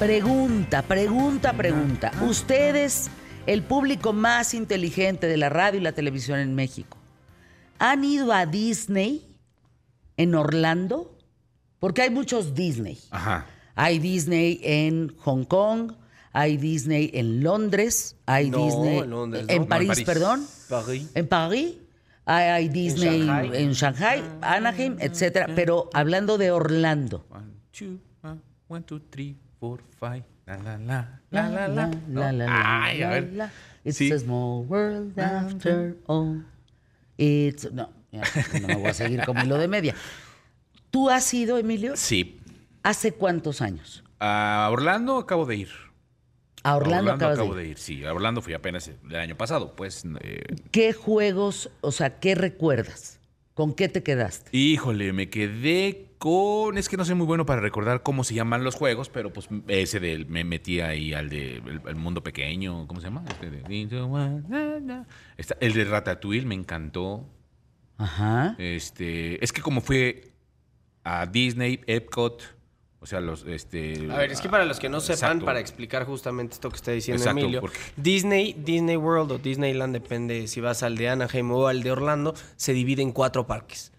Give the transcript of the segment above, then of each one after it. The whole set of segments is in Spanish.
Pregunta, pregunta, pregunta. Ustedes, el público más inteligente de la radio y la televisión en México, ¿han ido a Disney en Orlando? Porque hay muchos Disney. Ajá. Hay Disney en Hong Kong, hay Disney en Londres, hay No, Disney en Londres, en no. París, No, en París. perdón. París. En París. Hay, hay Disney Shanghai. en Shanghai, Anaheim, etcétera. Pero hablando de Orlando. One, two, uh, one, two, three, four, five. La, la, la, la, la, la. la, la, ¿no? la, Ay, a la, ver. la. It's Sí. a small world after all. It's... No, ya, no me voy a seguir como hilo de media. ¿Tú has ido, Emilio? Sí. ¿Hace cuántos años? A Orlando acabo de ir. A Orlando, de acabo ir. de ir. Sí, a Orlando fui apenas el año pasado. Pues, eh, ¿Qué juegos, o sea, qué recuerdas? ¿Con qué te quedaste? híjole, me quedé con. Es que no soy muy bueno para recordar cómo se llaman los juegos, pero pues ese del. Me metí ahí al de el, el mundo pequeño. ¿Cómo se llama? Este de- Está- el de Ratatouille me encantó. Ajá. Este, es que como fue a Disney, Epcot, o sea, los este A ver, es que para los que no sepan, Exacto. para explicar justamente esto que está diciendo Exacto, Emilio, porque- Disney, Disney World o Disneyland, depende si vas al de Anaheim o al de Orlando, se divide en cuatro parques.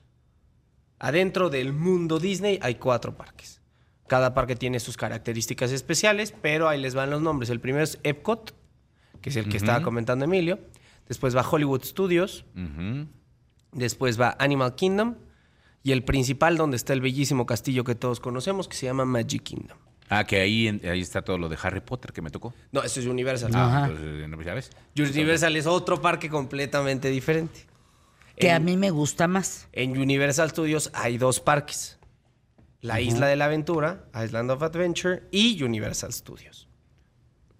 Adentro del mundo Disney hay cuatro parques. Cada parque tiene sus características especiales, pero ahí les van los nombres. El primero es Epcot, que es el que estaba comentando Emilio. Después va Hollywood Studios. Después va Animal Kingdom. Y el principal, donde está el bellísimo castillo que todos conocemos, que se llama Magic Kingdom. Ah, que ahí, en- ahí está todo lo de Harry Potter que me tocó. No, eso es Universal. Ah, entonces, ¿no sabes? Universal es otro parque completamente diferente. Que a mí me gusta más. En Universal Studios hay dos parques. La Isla de la Aventura, Island of Adventure y Universal Studios.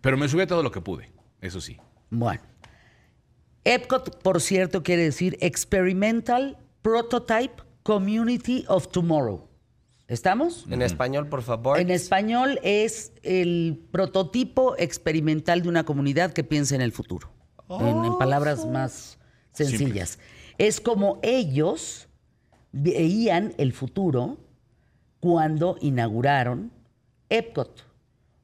Pero me subí a todo lo que pude, eso sí. Bueno. Epcot, por cierto, quiere decir Experimental Prototype Community of Tomorrow. ¿Estamos? En español, por favor. En español es el prototipo experimental de una comunidad que piensa en el futuro. En, en palabras más sencillas. Es como ellos veían el futuro cuando inauguraron Epcot.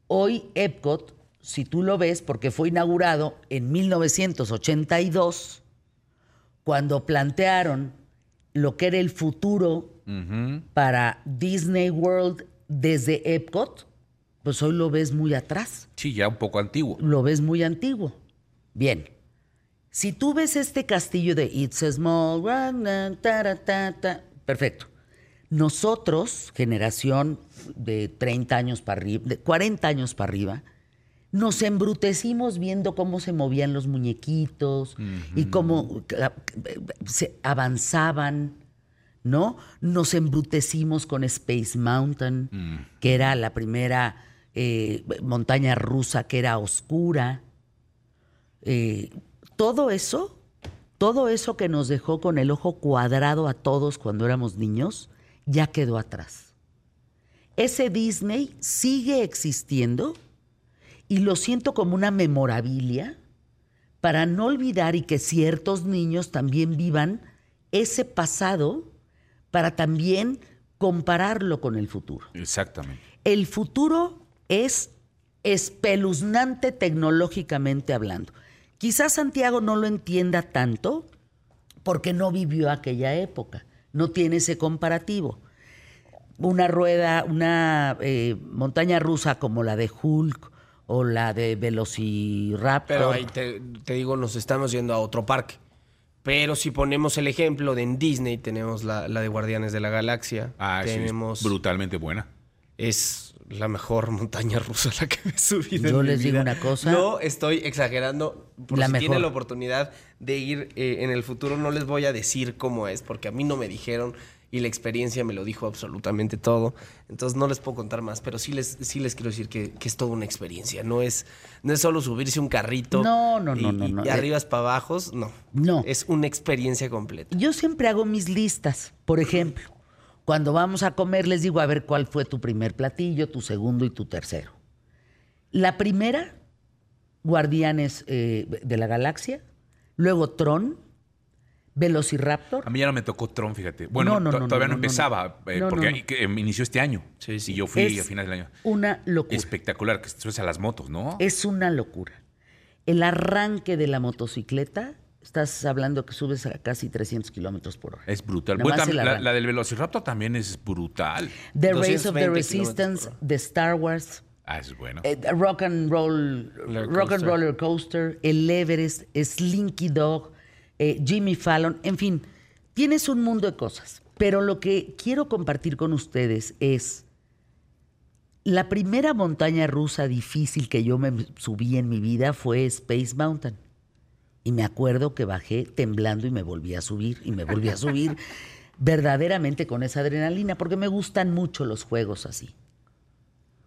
Hoy Epcot, si tú lo ves, porque fue inaugurado en 1982, cuando plantearon lo que era el futuro para Disney World desde Epcot, pues hoy lo ves muy atrás, Sí, ya un poco antiguo. lo ves muy antiguo. Bien, si tú ves este castillo de It's a Small World, perfecto. Nosotros, generación de 30 años para arriba, de 40 años para arriba, nos embrutecimos viendo cómo se movían los muñequitos y cómo se avanzaban, ¿no? Nos embrutecimos con Space Mountain, que era la primera eh, montaña rusa que era oscura. Eh, todo eso, todo eso que nos dejó con el ojo cuadrado a todos cuando éramos niños, ya quedó atrás. Ese Disney sigue existiendo y lo siento como una memorabilia para no olvidar y que ciertos niños también vivan ese pasado para también compararlo con el futuro. Exactamente. El futuro es espeluznante tecnológicamente hablando. Quizás Santiago no lo entienda tanto porque no vivió aquella época, no tiene ese comparativo. Una rueda, una eh, montaña rusa como la de Hulk o la de Velociraptor. Pero ahí te, te digo, nos estamos yendo a otro parque. Pero si ponemos el ejemplo de en Disney, tenemos la, la de Guardianes de la Galaxia. Ah, sí, es tenemos. brutalmente buena. es la mejor montaña rusa a la que me he subido. Yo en mi les digo vida. una cosa. No estoy exagerando. Por La si tienen mejor. la oportunidad de ir eh, en el futuro, no les voy a decir cómo es, porque a mí no me dijeron y la experiencia me lo dijo absolutamente todo. Entonces no les puedo contar más, pero sí les, sí les quiero decir que, que es toda una experiencia. No es, no es solo subirse un carrito. No, no, no, y- no, y no. de arriba para abajo, no. No. Es una experiencia completa. Yo siempre hago mis listas. Por ejemplo, cuando vamos a comer les digo a ver cuál fue tu primer platillo, tu segundo y tu tercero. La primera, Guardianes eh, de la Galaxia, luego Tron, Velociraptor. A mí ya no me tocó Tron, fíjate. Bueno, No, no, no, todavía no, no, no, empezaba, no. eh, No, porque eh, inició este año. Sí, sí. Y yo fui Es a finales del año. una locura. Espectacular, que subes a las motos, ¿no? Es una locura. El arranque de la motocicleta, estás hablando que subes a casi 300 kilómetros por hora. Es brutal. Bueno, la, del Velociraptor también es brutal. The Race of the 220 Resistance de Star Wars, Ah, es bueno. eh, Rock and Roll, Roller Rock and Coaster. Roller Coaster, el Everest, Slinky Dog, eh, Jimmy Fallon, en fin, tienes un mundo de cosas. Pero lo que quiero compartir con ustedes es la primera montaña rusa difícil que yo me subí en mi vida fue Space Mountain. Y me acuerdo que bajé temblando y me volví a subir y me volví a subir verdaderamente con esa adrenalina porque me gustan mucho los juegos así.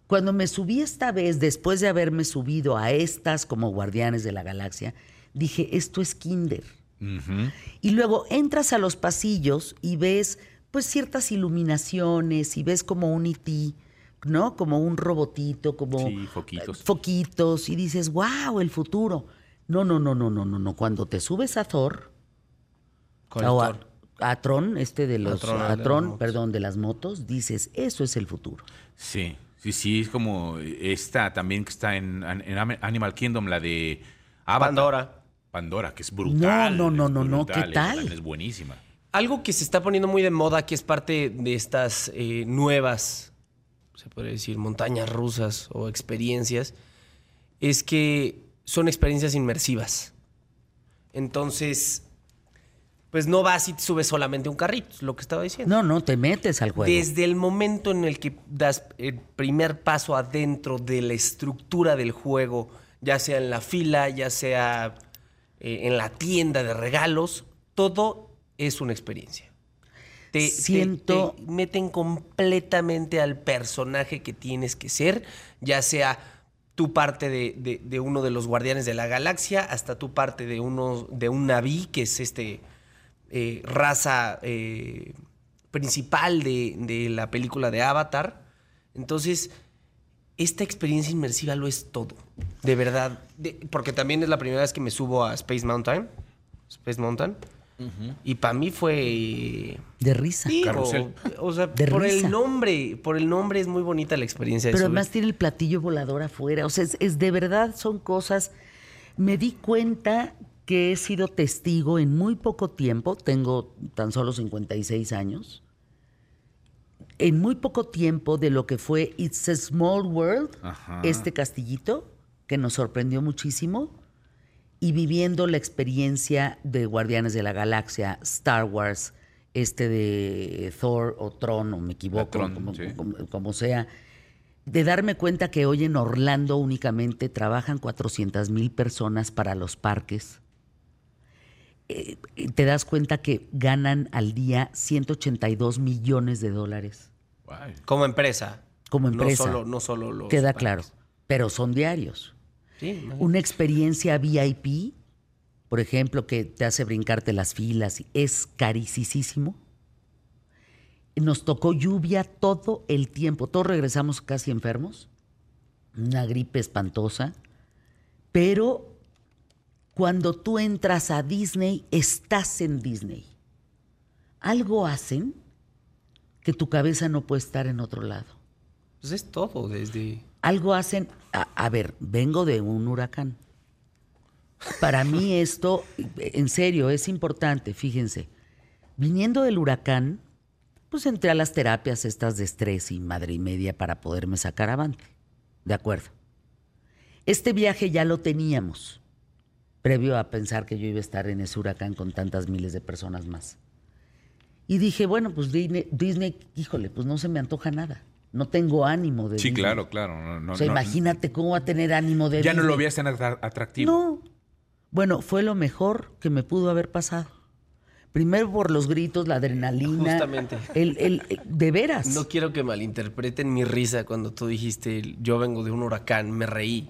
Cuando me subí esta vez, después de haberme subido a estas como Guardianes de la Galaxia, dije, esto es Kinder. Y luego entras a los pasillos y ves pues ciertas iluminaciones y ves como un IT, ¿no? Como un robotito, como Sí, foquitos. eh, foquitos y dices, "Wow, el futuro." No, no, no, no, no, no, no, cuando te subes a Thor Con o a, Thor. a Tron, este de los Tron, a Tron, motos. perdón, de las motos, dices, "Eso es el futuro." Sí, sí, sí, es como esta también que está en, en Animal Kingdom, la de Avatar. Pandora. Pandora, que es brutal. No, no, no, no, no, ¿qué tal? Es buenísima. Algo que se está poniendo muy de moda, que es parte de estas eh, nuevas, se podría decir, montañas rusas o experiencias, es que son experiencias inmersivas. Entonces, pues no vas y te subes solamente un carrito, es lo que estaba diciendo. No, no, te metes al juego. Desde el momento en el que das el primer paso adentro de la estructura del juego, ya sea en la fila, ya sea eh, en la tienda de regalos, todo es una experiencia. Te, te- Siento- te meten completamente al personaje que tienes que ser, ya sea tu parte de, de- uno de los guardianes de la galaxia, hasta tu parte de uno de un Naví, que es este eh, raza eh, principal de, de la película de Avatar. Entonces, esta experiencia inmersiva lo es todo. De verdad. Porque también es la primera vez que me subo a Space Mountain. Space Mountain. Y para mí fue. de risa. Sí, Carrusel. o, o sea, De por risa. el nombre. Por el nombre es muy bonita la experiencia de Pero subir. además tiene el platillo volador afuera. O sea, es, es de verdad, son cosas. Me di cuenta que he sido testigo en muy poco tiempo, tengo tan solo 56 años, en muy poco tiempo de lo que fue It's a Small World, Ajá. este castillito, que nos sorprendió muchísimo, y viviendo la experiencia de Guardianes de la Galaxia, Star Wars, este de Thor o Tron, o me equivoco, Tron, como, sí. como- como sea, de darme cuenta que hoy en Orlando únicamente trabajan 400 mil personas para los parques. Eh, te das cuenta que ganan al día 182 millones de dólares Como empresa. como empresa. No solo, no solo los. Queda parques. claro, pero son diarios. Sí. Una experiencia VIP, por ejemplo, que te hace brincarte las filas, es carísimo. Nos tocó lluvia todo el tiempo. Todos regresamos casi enfermos. Una gripe espantosa. Pero cuando tú entras a Disney, estás en Disney. Algo hacen que tu cabeza no puede estar en otro lado. Pues es todo, desde. Algo hacen. A, ver, vengo de un huracán. Para mí esto, en serio, es importante, fíjense. Viniendo del huracán, pues entré a las terapias estas de estrés y madre y media para poderme sacar avante. De acuerdo. Este viaje ya lo teníamos, previo a pensar que yo iba a estar en ese huracán con tantas miles de personas más. Y dije, bueno, pues Disney, Disney, híjole, pues no se me antoja nada. No tengo ánimo de Sí, Disney. claro, claro. No, no, o sea, no- imagínate cómo va a tener ánimo de Ya no lo veías tan atra- atractivo. No. Bueno, fue lo mejor que me pudo haber pasado. Primero por los gritos, la adrenalina. Justamente. El, el- el- de veras. No quiero que malinterpreten mi risa cuando tú dijiste yo vengo de un huracán, me reí.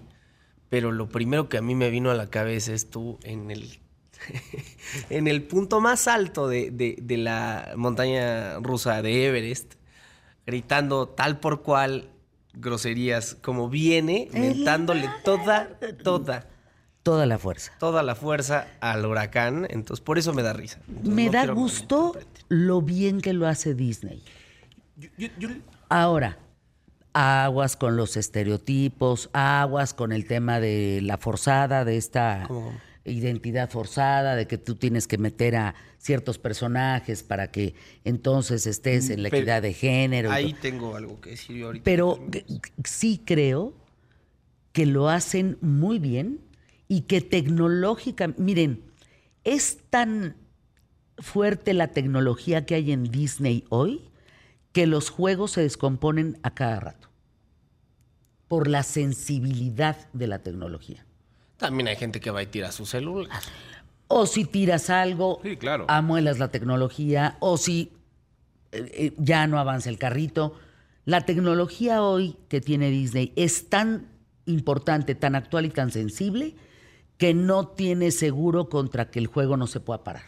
Pero lo primero que a mí me vino a la cabeza es tú en el, en el punto más alto de, de- de la montaña rusa de Everest, gritando tal por cual groserías como viene, mentándole toda, toda, toda la fuerza. toda la fuerza al huracán, entonces por eso me da risa. Entonces, Me no da me gusto lo bien que lo hace Disney. Yo- yo- yo- Ahora, aguas con los estereotipos, aguas con el tema de la forzada, de esta. Identidad forzada, de que tú tienes que meter a ciertos personajes para que entonces estés en la Pero equidad de género. Ahí tengo algo que decir yo ahorita. Pero sí creo que lo hacen muy bien y que tecnológica, miren, es tan fuerte la tecnología que hay en Disney hoy que los juegos se descomponen a cada rato por la sensibilidad de la tecnología. También hay gente que va y tira su celular. O si tiras algo, Sí, claro. amuelas la tecnología, o si eh, eh, ya no avanza el carrito. La tecnología hoy que tiene Disney es tan importante, tan actual y tan sensible que no tiene seguro contra que el juego no se pueda parar.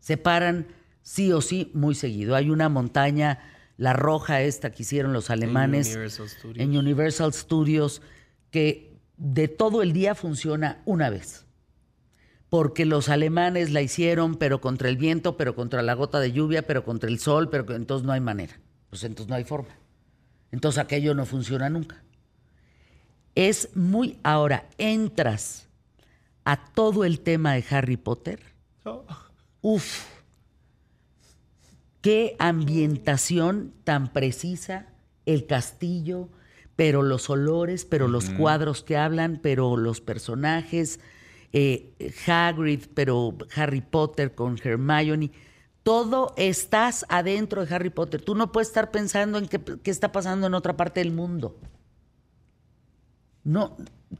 Se paran sí o sí muy seguido. Hay una montaña, la roja esta que hicieron los alemanes Universal Studios. en Universal Studios, que de todo el día funciona una vez. Porque los alemanes la hicieron, pero contra el viento, pero contra la gota de lluvia, pero contra el sol, pero entonces no hay manera. Pues entonces no hay forma. Entonces aquello no funciona nunca. Es muy... Ahora, entras a todo el tema de Harry Potter. Uf. Qué ambientación tan precisa, el castillo, pero los olores, pero los cuadros que hablan, pero los personajes, eh, Hagrid, pero Harry Potter con Hermione. Todo estás adentro de Harry Potter. Tú no puedes estar pensando en qué, qué está pasando en otra parte del mundo. No,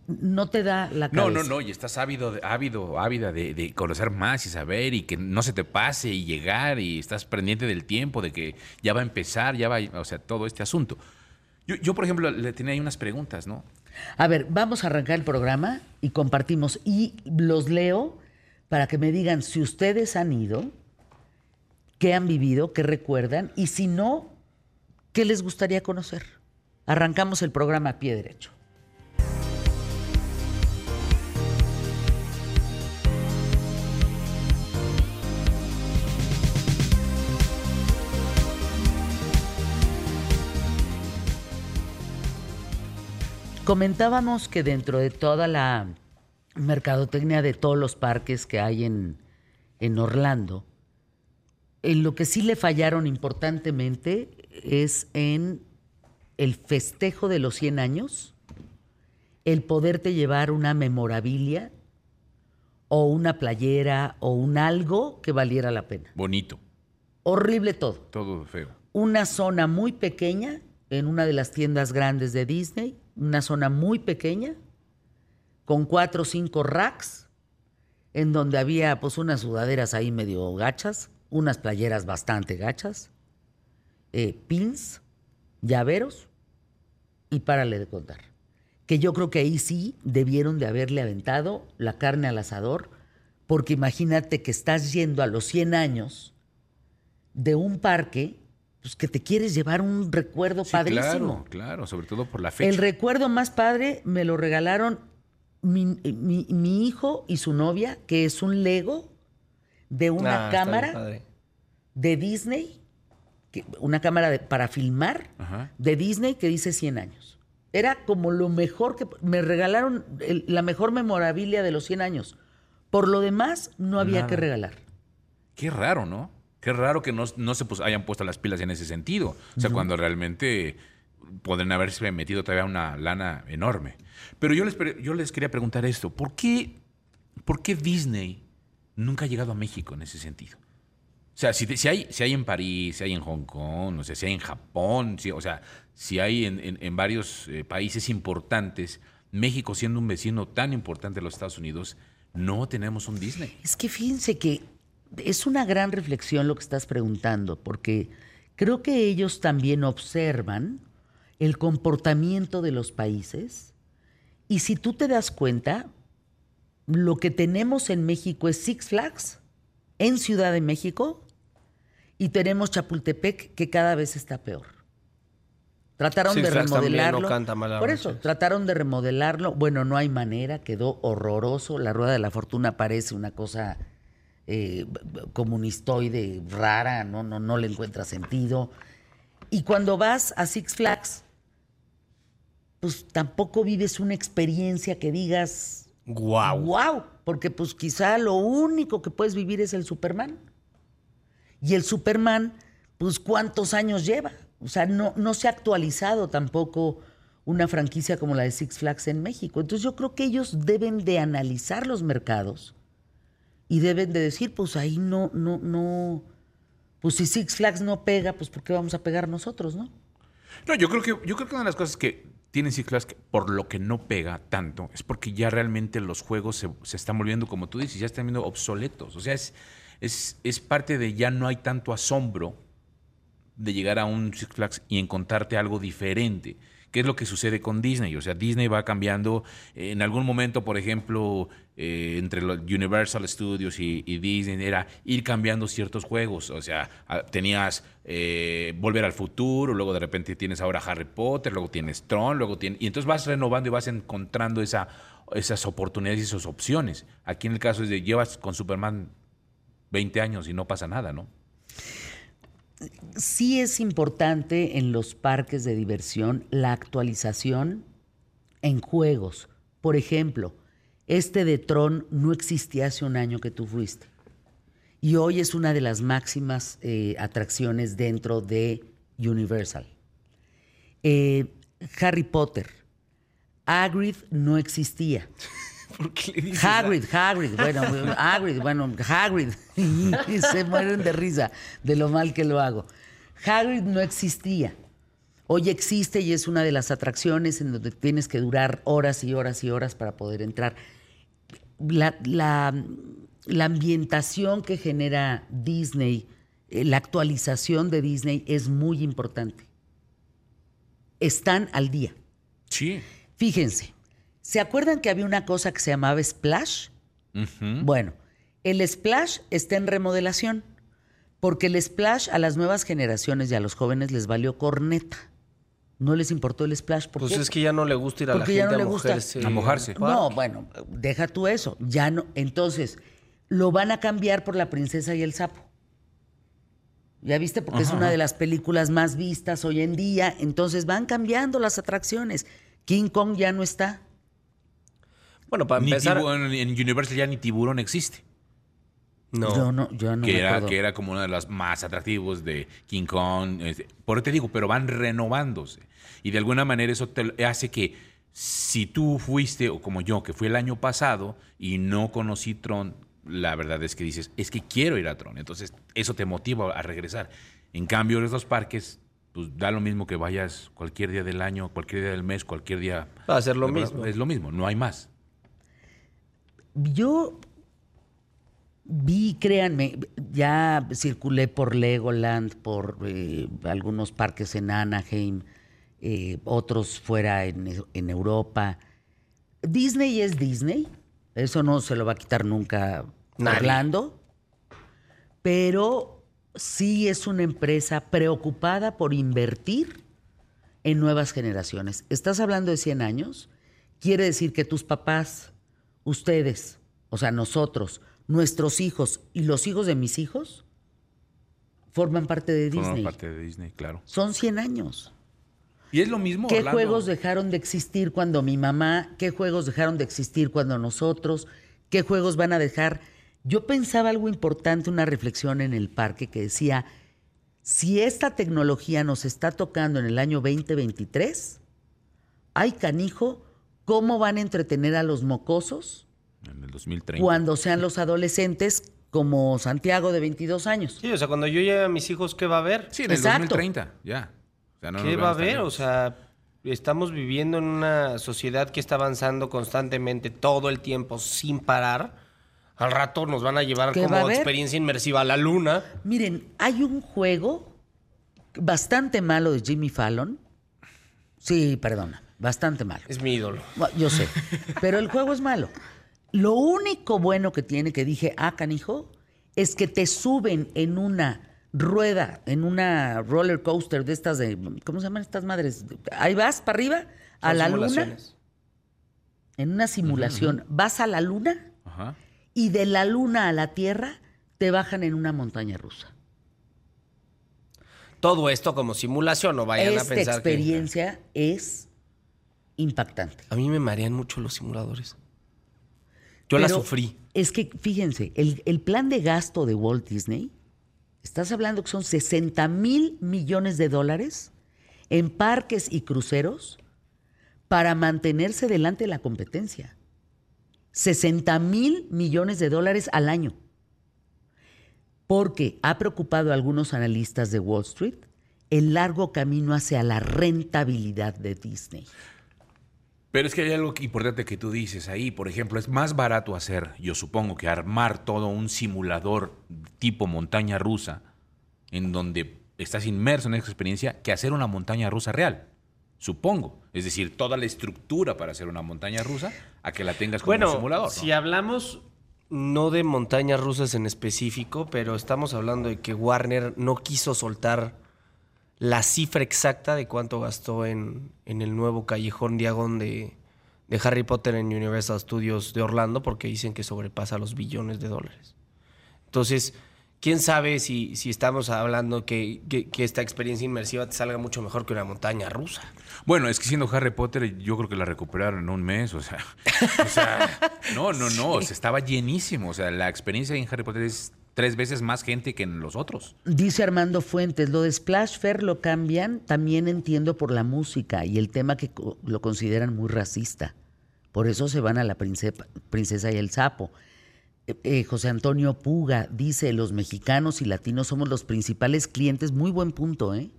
no te da la No, cabeza. no, no, y estás ávido, ávido, ávida de, de conocer más y saber y que no se te pase y llegar y estás pendiente del tiempo, de que ya va a empezar, ya va, o sea, todo este asunto. Yo, yo, por ejemplo, le tenía ahí unas preguntas, ¿no? A ver, vamos a arrancar el programa y compartimos y los leo para que me digan si ustedes han ido, qué han vivido, qué recuerdan y si no, qué les gustaría conocer. Arrancamos el programa a pie derecho. Comentábamos que dentro de toda la mercadotecnia de todos los parques que hay en, en Orlando, en lo que sí le fallaron importantemente es en el festejo de los 100 años, el poderte llevar una memorabilia o una playera o un algo que valiera la pena. Bonito, Horrible todo todo feo. una zona muy pequeña en una de las tiendas grandes de Disney, una zona muy pequeña, con cuatro o cinco racks, en donde había pues unas sudaderas ahí medio gachas, unas playeras bastante gachas, eh, pins, llaveros, y párale de contar. Que yo creo que ahí sí debieron de haberle aventado la carne al asador, porque imagínate que estás yendo a los 100 años de un parque, pues que te quieres llevar un recuerdo Sí, padrísimo. claro, claro, sobre todo por la fecha. El recuerdo más padre me lo regalaron mi, mi- mi hijo y su novia, que es un Lego de una Ah, cámara de Disney, que- una cámara de- para filmar Ajá. de Disney que dice 100 años. Era como lo mejor que... Me regalaron el- la mejor memorabilia de los 100 años. Por lo demás, no había Nada. que regalar. Qué raro, ¿no? Qué raro que no, no se pues, hayan puesto las pilas en ese sentido. O sea, cuando realmente pueden haberse metido todavía una lana enorme. Pero yo les, yo les quería preguntar esto. ¿Por qué, ¿Por qué Disney nunca ha llegado a México en ese sentido? O sea, si, si hay, si hay en París, si hay en Hong Kong, o sea, si hay en Japón, si- o sea, si hay en, en- en varios eh, países importantes, México siendo un vecino tan importante de los Estados Unidos, no tenemos un Disney. Es que fíjense que es una gran reflexión lo que estás preguntando, porque creo que ellos también observan el comportamiento de los países y si tú te das cuenta, lo que tenemos en México es Six Flags en Ciudad de México y tenemos Chapultepec que cada vez está peor. Trataron Six de Flags también no remodelarlo. canta mal Por eso, trataron de remodelarlo. Bueno, no hay manera, quedó horroroso. La rueda de la fortuna parece una cosa eh, comunistoide rara, no, no, no le encuentra sentido. Y cuando vas a Six Flags, pues tampoco vives una experiencia que digas, Guau. wow, porque pues quizá lo único que puedes vivir es el Superman. Y el Superman, pues cuántos años lleva. O sea, no, no se ha actualizado tampoco una franquicia como la de Six Flags en México. Entonces yo creo que ellos deben de analizar los mercados y deben de decir, pues ahí no, no, no, pues si Six Flags no pega, pues ¿por qué vamos a pegar nosotros, no? No, yo creo que, yo creo que una de las cosas que tienen Six Flags que por lo que no pega tanto es porque ya realmente los juegos se, se están volviendo, como tú dices, ya están viendo obsoletos. O sea, es, es, es parte de ya no hay tanto asombro de llegar a un Six Flags y encontrarte algo diferente. ¿Qué es lo que sucede con Disney? O sea, Disney va cambiando. En algún momento, por ejemplo, eh, entre los Universal Studios y, Disney era ir cambiando ciertos juegos. O sea, tenías eh, Volver al Futuro, luego de repente tienes ahora Harry Potter, luego tienes Tron, luego tienes... Y entonces vas renovando y vas encontrando esa, esas oportunidades y esas opciones. Aquí en el caso es de llevas con Superman 20 años y no pasa nada, ¿no? sí es importante en los parques de diversión la actualización en juegos. Por ejemplo, este de Tron no existía hace un año que tú fuiste. Y hoy es una de las máximas eh, atracciones dentro de Universal. Eh, Harry Potter. Hagrid no existía. ¿Por qué le dices Hagrid, Hagrid, bueno, Hagrid, bueno, Hagrid. Se mueren de risa de lo mal que lo hago. Hagrid no existía. Hoy existe y es una de las atracciones en donde tienes que durar horas y horas y horas para poder entrar. La, la- la ambientación que genera Disney, eh, la actualización de Disney es muy importante. Están al día. Sí. Fíjense, ¿se acuerdan que había una cosa que se llamaba Splash? Bueno, el Splash está en remodelación, porque el Splash a las nuevas generaciones y a los jóvenes les valió corneta. No les importó el Splash. ¿Por Pues qué? es que ya no le gusta ir a Porque la gente no a gusta. mojarse. A mojarse. al No, bueno, deja tú eso. Ya no. Entonces, lo van a cambiar por La Princesa y el Sapo. ¿Ya viste? Porque es una de las películas más vistas hoy en día. Entonces van cambiando las atracciones. King Kong ya no está. Bueno, para Ni empezar... tiburón- en Universal ya ni tiburón existe. No. Yo no, yo no que, me era, acuerdo. que era como uno de los más atractivos de King Kong. este, por eso te digo, pero van renovándose. Y de alguna manera eso te hace que si tú fuiste, o como yo, que fui el año pasado y no conocí Tron, la verdad es que dices, es que quiero ir a Tron. Entonces eso te motiva a regresar. En cambio, estos parques, pues da lo mismo que vayas cualquier día del año, cualquier día del mes, cualquier día. Va a ser lo mismo. Es lo mismo, no hay más. Yo vi, créanme, ya circulé por Legoland, por eh, algunos parques en Anaheim, eh, otros fuera en, en Europa. Disney es Disney, eso no se lo va a quitar nunca Nadie. Orlando, pero sí es una empresa preocupada por invertir en nuevas generaciones. ¿Estás hablando de 100 años? Quiere decir que tus papás, ustedes, o sea, nosotros, nuestros hijos y los hijos de mis hijos, forman parte de Disney. parte de Disney, claro. Son 100 años. Y es lo mismo. ¿Qué Orlando. juegos dejaron de existir cuando mi mamá? ¿Qué juegos dejaron de existir cuando nosotros? ¿Qué juegos van a dejar? Yo pensaba algo importante, una reflexión en el parque que decía, si esta tecnología nos está tocando en el año 2023, ay canijo, ¿cómo van a entretener a los mocosos En el 2030. cuando sean los adolescentes como Santiago de 22 años? Sí, o sea, cuando yo lleve a mis hijos, ¿qué va a haber? Sí, en el Exacto. 2030, ya. O sea, no ¿Qué va a haber? O sea, estamos viviendo en una sociedad que está avanzando constantemente todo el tiempo sin parar. Al rato nos van a llevar ¿Qué va a como haber? experiencia inmersiva a la luna. Miren, hay un juego bastante malo de Jimmy Fallon. Sí, perdona, bastante malo. Es mi ídolo. Yo sé, pero el juego es malo. Lo único bueno que tiene que dije, ah, canijo, es que te suben en una rueda en una roller coaster de estas de, ¿cómo se llaman estas madres? Ahí vas para arriba, a Son la luna, simulaciones. en una simulación, vas a la luna y de la luna a la Tierra te bajan en una montaña rusa. Todo esto como simulación, no vayan a Esta pensar que... experiencia es impactante. A mí me marean mucho los simuladores. Yo la sufrí. Es que, fíjense, el, el plan de gasto de Walt Disney, estás hablando que son 60 mil millones de dólares en parques y cruceros para mantenerse delante de la competencia. 60 mil millones de dólares al año. Porque ha preocupado a algunos analistas de Wall Street el largo camino hacia la rentabilidad de Disney. Pero es que hay algo importante que tú dices ahí. Por ejemplo, es más barato hacer, yo supongo, que armar todo un simulador tipo montaña rusa, en donde estás inmerso en esa experiencia, que hacer una montaña rusa real. Supongo. Es decir, toda la estructura para hacer una montaña rusa, a que la tengas como Bueno, un simulador. ¿no? si hablamos no de montañas rusas en específico, pero estamos hablando de que Warner no quiso soltar la cifra exacta de cuánto gastó en, en el nuevo callejón diagón de, de Harry Potter en Universal Studios de Orlando, porque dicen que sobrepasa los billones de dólares. Entonces, quién sabe si, si estamos hablando que, que- que esta experiencia inmersiva te salga mucho mejor que una montaña rusa. Bueno, es que siendo Harry Potter, yo creo que la recuperaron en un mes, o sea, o sea, no, no, no, o sea, estaba llenísimo, o sea, la experiencia en Harry Potter es tres veces más gente que en los otros. Dice Armando Fuentes, lo de Splash Fair lo cambian, también entiendo por la música y el tema que lo consideran muy racista. Por eso se van a la prince- princesa y el sapo. Eh, eh, José Antonio Puga dice, los mexicanos y latinos somos los principales clientes, muy buen punto, ¿eh?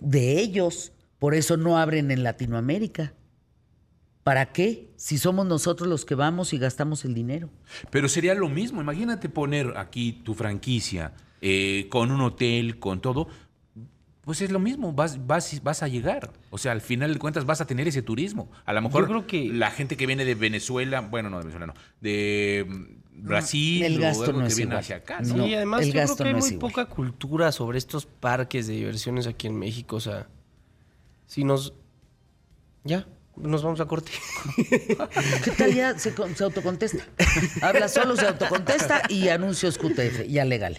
De ellos, por eso no abren en Latinoamérica. ¿Para qué? Si somos nosotros los que vamos y gastamos el dinero. Pero sería lo mismo, imagínate poner aquí tu franquicia eh, con un hotel, con todo, pues es lo mismo, vas, vas, vas a llegar. O sea, al final de cuentas vas a tener ese turismo. A lo mejor Yo creo que- la gente que viene de Venezuela, bueno, no de Venezuela, no, de mm, Brasil El o gasto algo no que es viene igual. hacia acá. No. Sí, además el yo creo gasto que hay no muy igual. poca cultura sobre estos parques de diversiones aquí en México. O sea, si nos... Ya, nos vamos a corte. ¿Qué tal ya se, se autocontesta? Habla solo, se autocontesta y anuncios QTF, ya legal.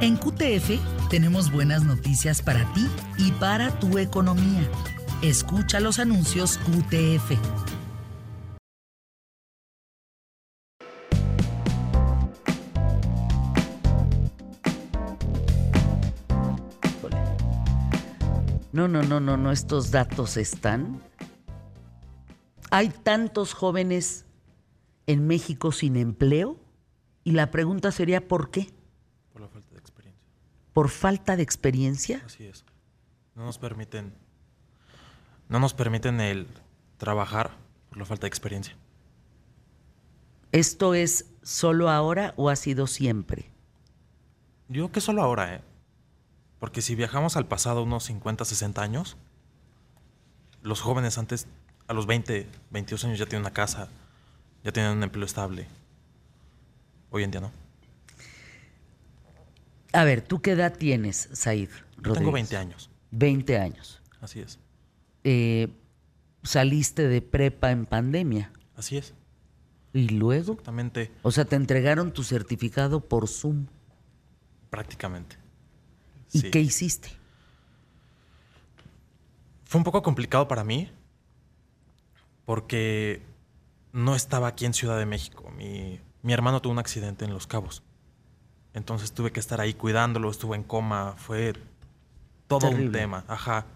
En QTF tenemos buenas noticias para ti y para tu economía. Escucha los anuncios QTF. No, no, no, no, no, estos datos están. Hay tantos jóvenes en México sin empleo y la pregunta sería ¿por qué? Por la falta de experiencia. ¿Por falta de experiencia? Así es. No nos permiten. No nos permiten el trabajar por la falta de experiencia. ¿Esto es solo ahora o ha sido siempre? Yo que solo ahora, ¿eh? Porque si viajamos al pasado unos 50, 60 años, los jóvenes antes, a los 20, 22 años ya tienen una casa, ya tienen un empleo estable. Hoy en día no. A ver, ¿tú qué edad tienes, Said? Yo tengo Rodríguez? 20 años. 20 años. Así es. Eh, saliste de prepa en pandemia. Así es. ¿Y luego? Exactamente. O sea, te entregaron tu certificado por Zoom. Prácticamente. ¿Y qué hiciste? Fue un poco complicado para mí porque no estaba aquí en Ciudad de México. Mi, mi hermano tuvo un accidente en Los Cabos. Entonces tuve que estar ahí cuidándolo, estuvo en coma, fue todo un tema. Ajá.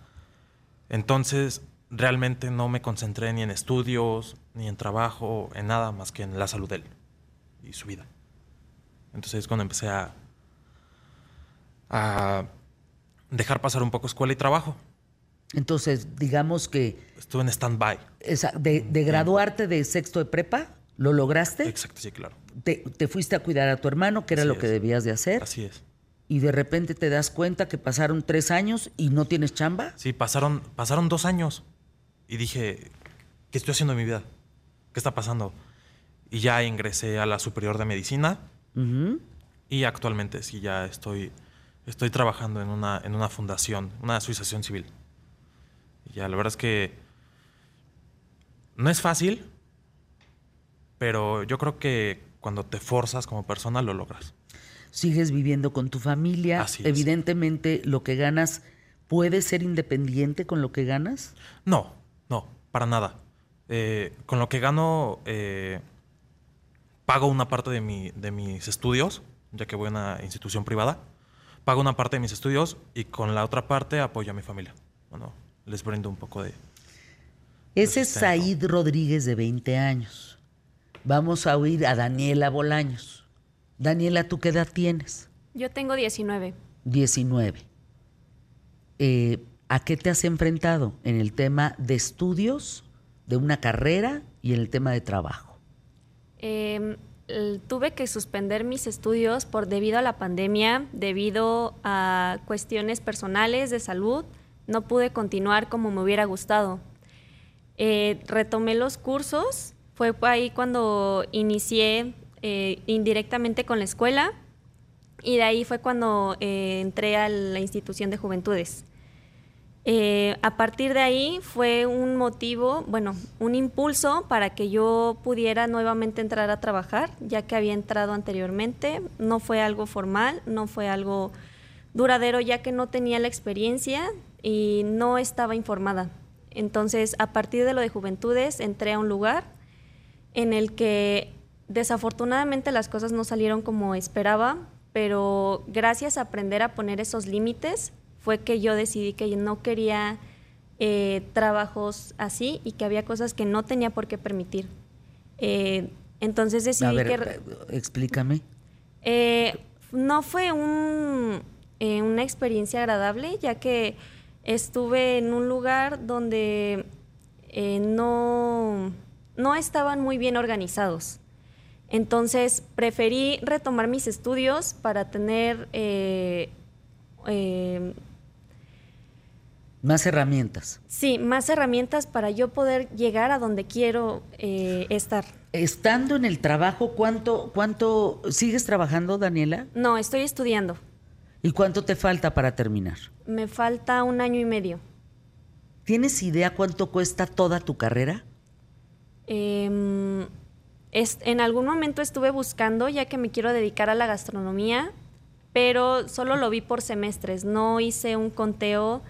Entonces realmente no me concentré ni en estudios, ni en trabajo, en nada más que en la salud de él y su vida. Entonces es cuando empecé a, a dejar pasar un poco escuela y trabajo. Entonces, digamos que Estuve en stand-by. de, de graduarte de sexto de prepa, ¿lo lograste? Exacto, sí, claro. Te, te fuiste a cuidar a tu hermano, que era Así lo que es. debías de hacer, Así es. y de repente te das cuenta que pasaron tres años y no tienes chamba. Sí, pasaron, pasaron dos años y dije, ¿qué estoy haciendo en mi vida? ¿Qué está pasando? Y ya ingresé a la superior de medicina. Y actualmente sí ya estoy, estoy trabajando en una, en una fundación, una asociación civil. Y ya la verdad es que no es fácil, pero yo creo que cuando te forzas como persona lo logras. Sigues viviendo con tu familia. Así es. Evidentemente, lo que ganas puede ser independiente con lo que ganas. No, no, para nada. Eh, con lo que gano, eh, pago una parte de, mi, de mis estudios, ya que voy a una institución privada. Pago una parte de mis estudios y con la otra parte apoyo a mi familia. Bueno, les brindo un poco de... Ese es. Said Rodríguez de 20 años. Vamos a oír a Daniela Bolaños. Daniela, ¿tú qué edad tienes? Yo tengo 19. 19. Eh, ¿A qué te has enfrentado en el tema de estudios, de una carrera y en el tema de trabajo? Eh, tuve que suspender mis estudios por debido a la pandemia, debido a cuestiones personales de salud. No pude continuar como me hubiera gustado. Eh, retomé los cursos. Fue ahí cuando inicié eh, indirectamente con la escuela y de ahí fue cuando eh, entré a la institución de juventudes. Eh, a partir de ahí fue un motivo, bueno, un impulso para que yo pudiera nuevamente entrar a trabajar, ya que había entrado anteriormente. No fue algo formal, no fue algo duradero, ya que no tenía la experiencia y no estaba informada. Entonces, a partir de lo de juventudes, entré a un lugar en el que desafortunadamente las cosas no salieron como esperaba, pero gracias a aprender a poner esos límites fue que yo decidí que no quería eh, trabajos así y que había cosas que no tenía por qué permitir. Eh, entonces decidí A ver, que... eh, explícame. Eh, no fue un, una experiencia agradable, ya que estuve en un lugar donde no, no estaban muy bien organizados. Entonces preferí retomar mis estudios para tener eh, Más herramientas. sí, más herramientas para yo poder llegar a donde quiero eh, estar. Estando en el trabajo, ¿cuánto, ¿cuánto sigues trabajando, Daniela? No, estoy estudiando. ¿Y cuánto te falta para terminar? Me falta un año y medio. ¿Tienes idea cuánto cuesta toda tu carrera? Em, es- en algún momento estuve buscando, ya que me quiero dedicar a la gastronomía, pero solo lo vi por semestres. No hice un conteo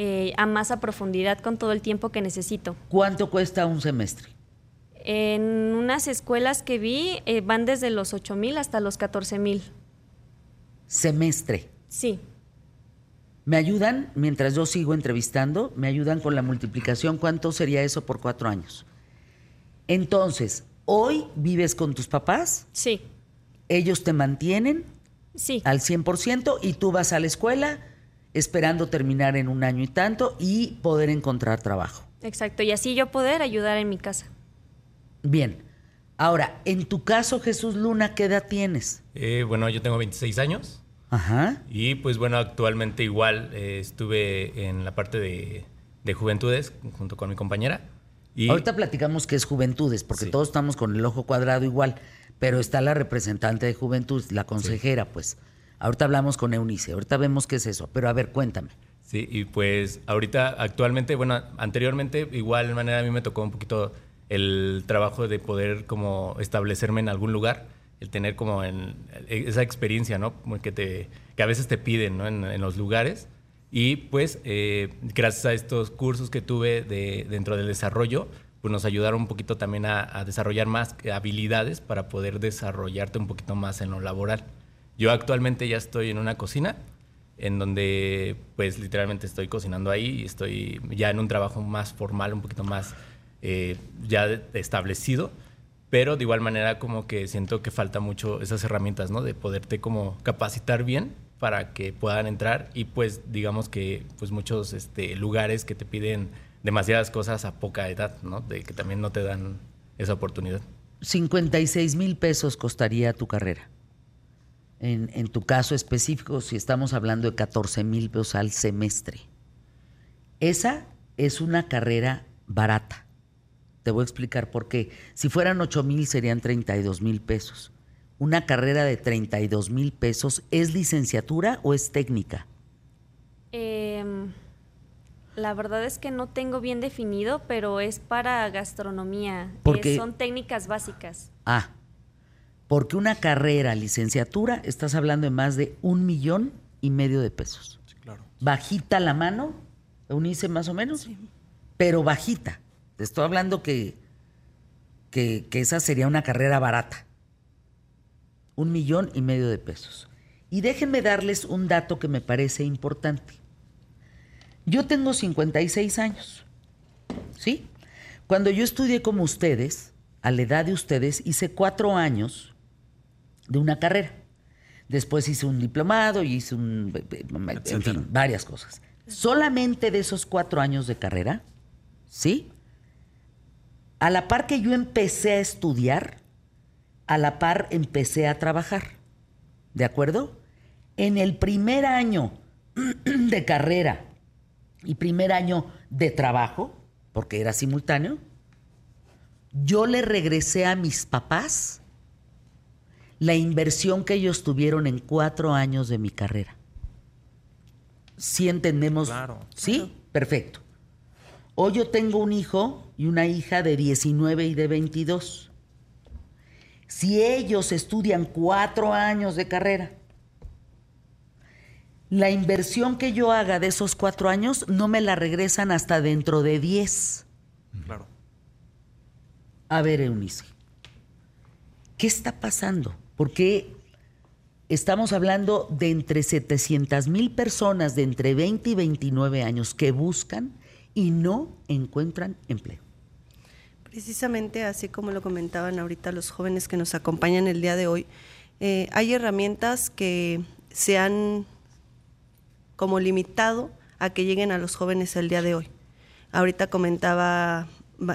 eh, a más a profundidad con todo el tiempo que necesito. ¿Cuánto cuesta un semestre? En unas escuelas que vi eh, van desde los 8 mil hasta los 14 mil. Semestre. Sí, ¿Me ayudan, mientras yo sigo entrevistando, me ayudan con la multiplicación? ¿Cuánto sería eso por cuatro años? Entonces, hoy vives con tus papás, sí, ellos te mantienen sí. al 100% y tú vas a la escuela esperando terminar en un año y tanto y poder encontrar trabajo. Exacto. Y así yo poder ayudar en mi casa. Bien. Ahora, en tu caso, Jesús Luna, ¿qué edad tienes? Eh, bueno, yo tengo 26 años Ajá. y pues bueno, actualmente igual eh, estuve en la parte de, de juventudes junto con mi compañera. Y Ahorita platicamos que es Juventudes, porque Sí. todos estamos con el ojo cuadrado igual, pero está la representante de Juventudes, la consejera, pues. Ahorita hablamos con Eunice, ahorita vemos qué es eso, pero a ver, cuéntame. Sí, y pues ahorita, actualmente, bueno, anteriormente igual de manera a mí me tocó un poquito el trabajo de poder como establecerme en algún lugar, el tener como en, esa experiencia, ¿no? Que, te, que a veces te piden, ¿no? En, en los lugares. Y pues eh, gracias a estos cursos que tuve de, dentro del desarrollo, pues nos ayudaron un poquito también a, a desarrollar más habilidades para poder desarrollarte un poquito más en lo laboral. Yo actualmente ya estoy en una cocina, en donde pues literalmente estoy cocinando ahí y estoy ya en un trabajo más formal, un poquito más eh, ya establecido, pero de igual manera como que siento que falta mucho esas herramientas, ¿no? De poderte como capacitar bien para que puedan entrar y pues digamos que pues muchos este, lugares que te piden demasiadas cosas a poca edad, ¿no? De que también no te dan esa oportunidad. 56 mil pesos costaría tu carrera. En, en tu caso específico, si estamos hablando de 14 mil pesos al semestre. Esa es una carrera barata. Te voy a explicar por qué. Si fueran 8 mil serían 32 mil pesos. una carrera de 32 mil pesos, ¿es licenciatura o es técnica? Em, la verdad es que no tengo bien definido, pero es para gastronomía. Eh, Porque- son técnicas básicas. Ah, porque una carrera licenciatura, estás hablando de más de un millón y medio de pesos. Sí, claro. Bajita la mano, Eunice más o menos, pero bajita. Te estoy hablando que, que, que esa sería una carrera barata. Un millón y medio de pesos. Y déjenme darles un dato que me parece importante. Yo tengo 56 años, ¿sí? Cuando yo estudié como ustedes, a la edad de ustedes, hice cuatro años de una carrera. Después hice un diplomado y hice un... En Etcétera. fin, varias cosas. Solamente de esos cuatro años de carrera, ¿sí? A la par que yo empecé a estudiar, a la par empecé a trabajar. ¿De acuerdo? En el primer año de carrera y primer año de trabajo, porque era simultáneo, yo le regresé a mis papás la inversión que ellos tuvieron en cuatro años de mi carrera. ¿Sí entendemos? Claro. ¿Sí? Perfecto. Hoy yo tengo un hijo y una hija de 19 y de 22. Si ellos estudian cuatro años de carrera, la inversión que yo haga de esos cuatro años no me la regresan hasta dentro de 10. Claro. A ver, Eunice, ¿qué está pasando? Porque estamos hablando de entre 700 mil personas de entre 20 y 29 años que buscan y no encuentran empleo. Precisamente así como lo comentaban ahorita los jóvenes que nos acompañan el día de hoy, eh, hay herramientas que se han como limitado a que lleguen a los jóvenes el día de hoy. Ahorita comentaba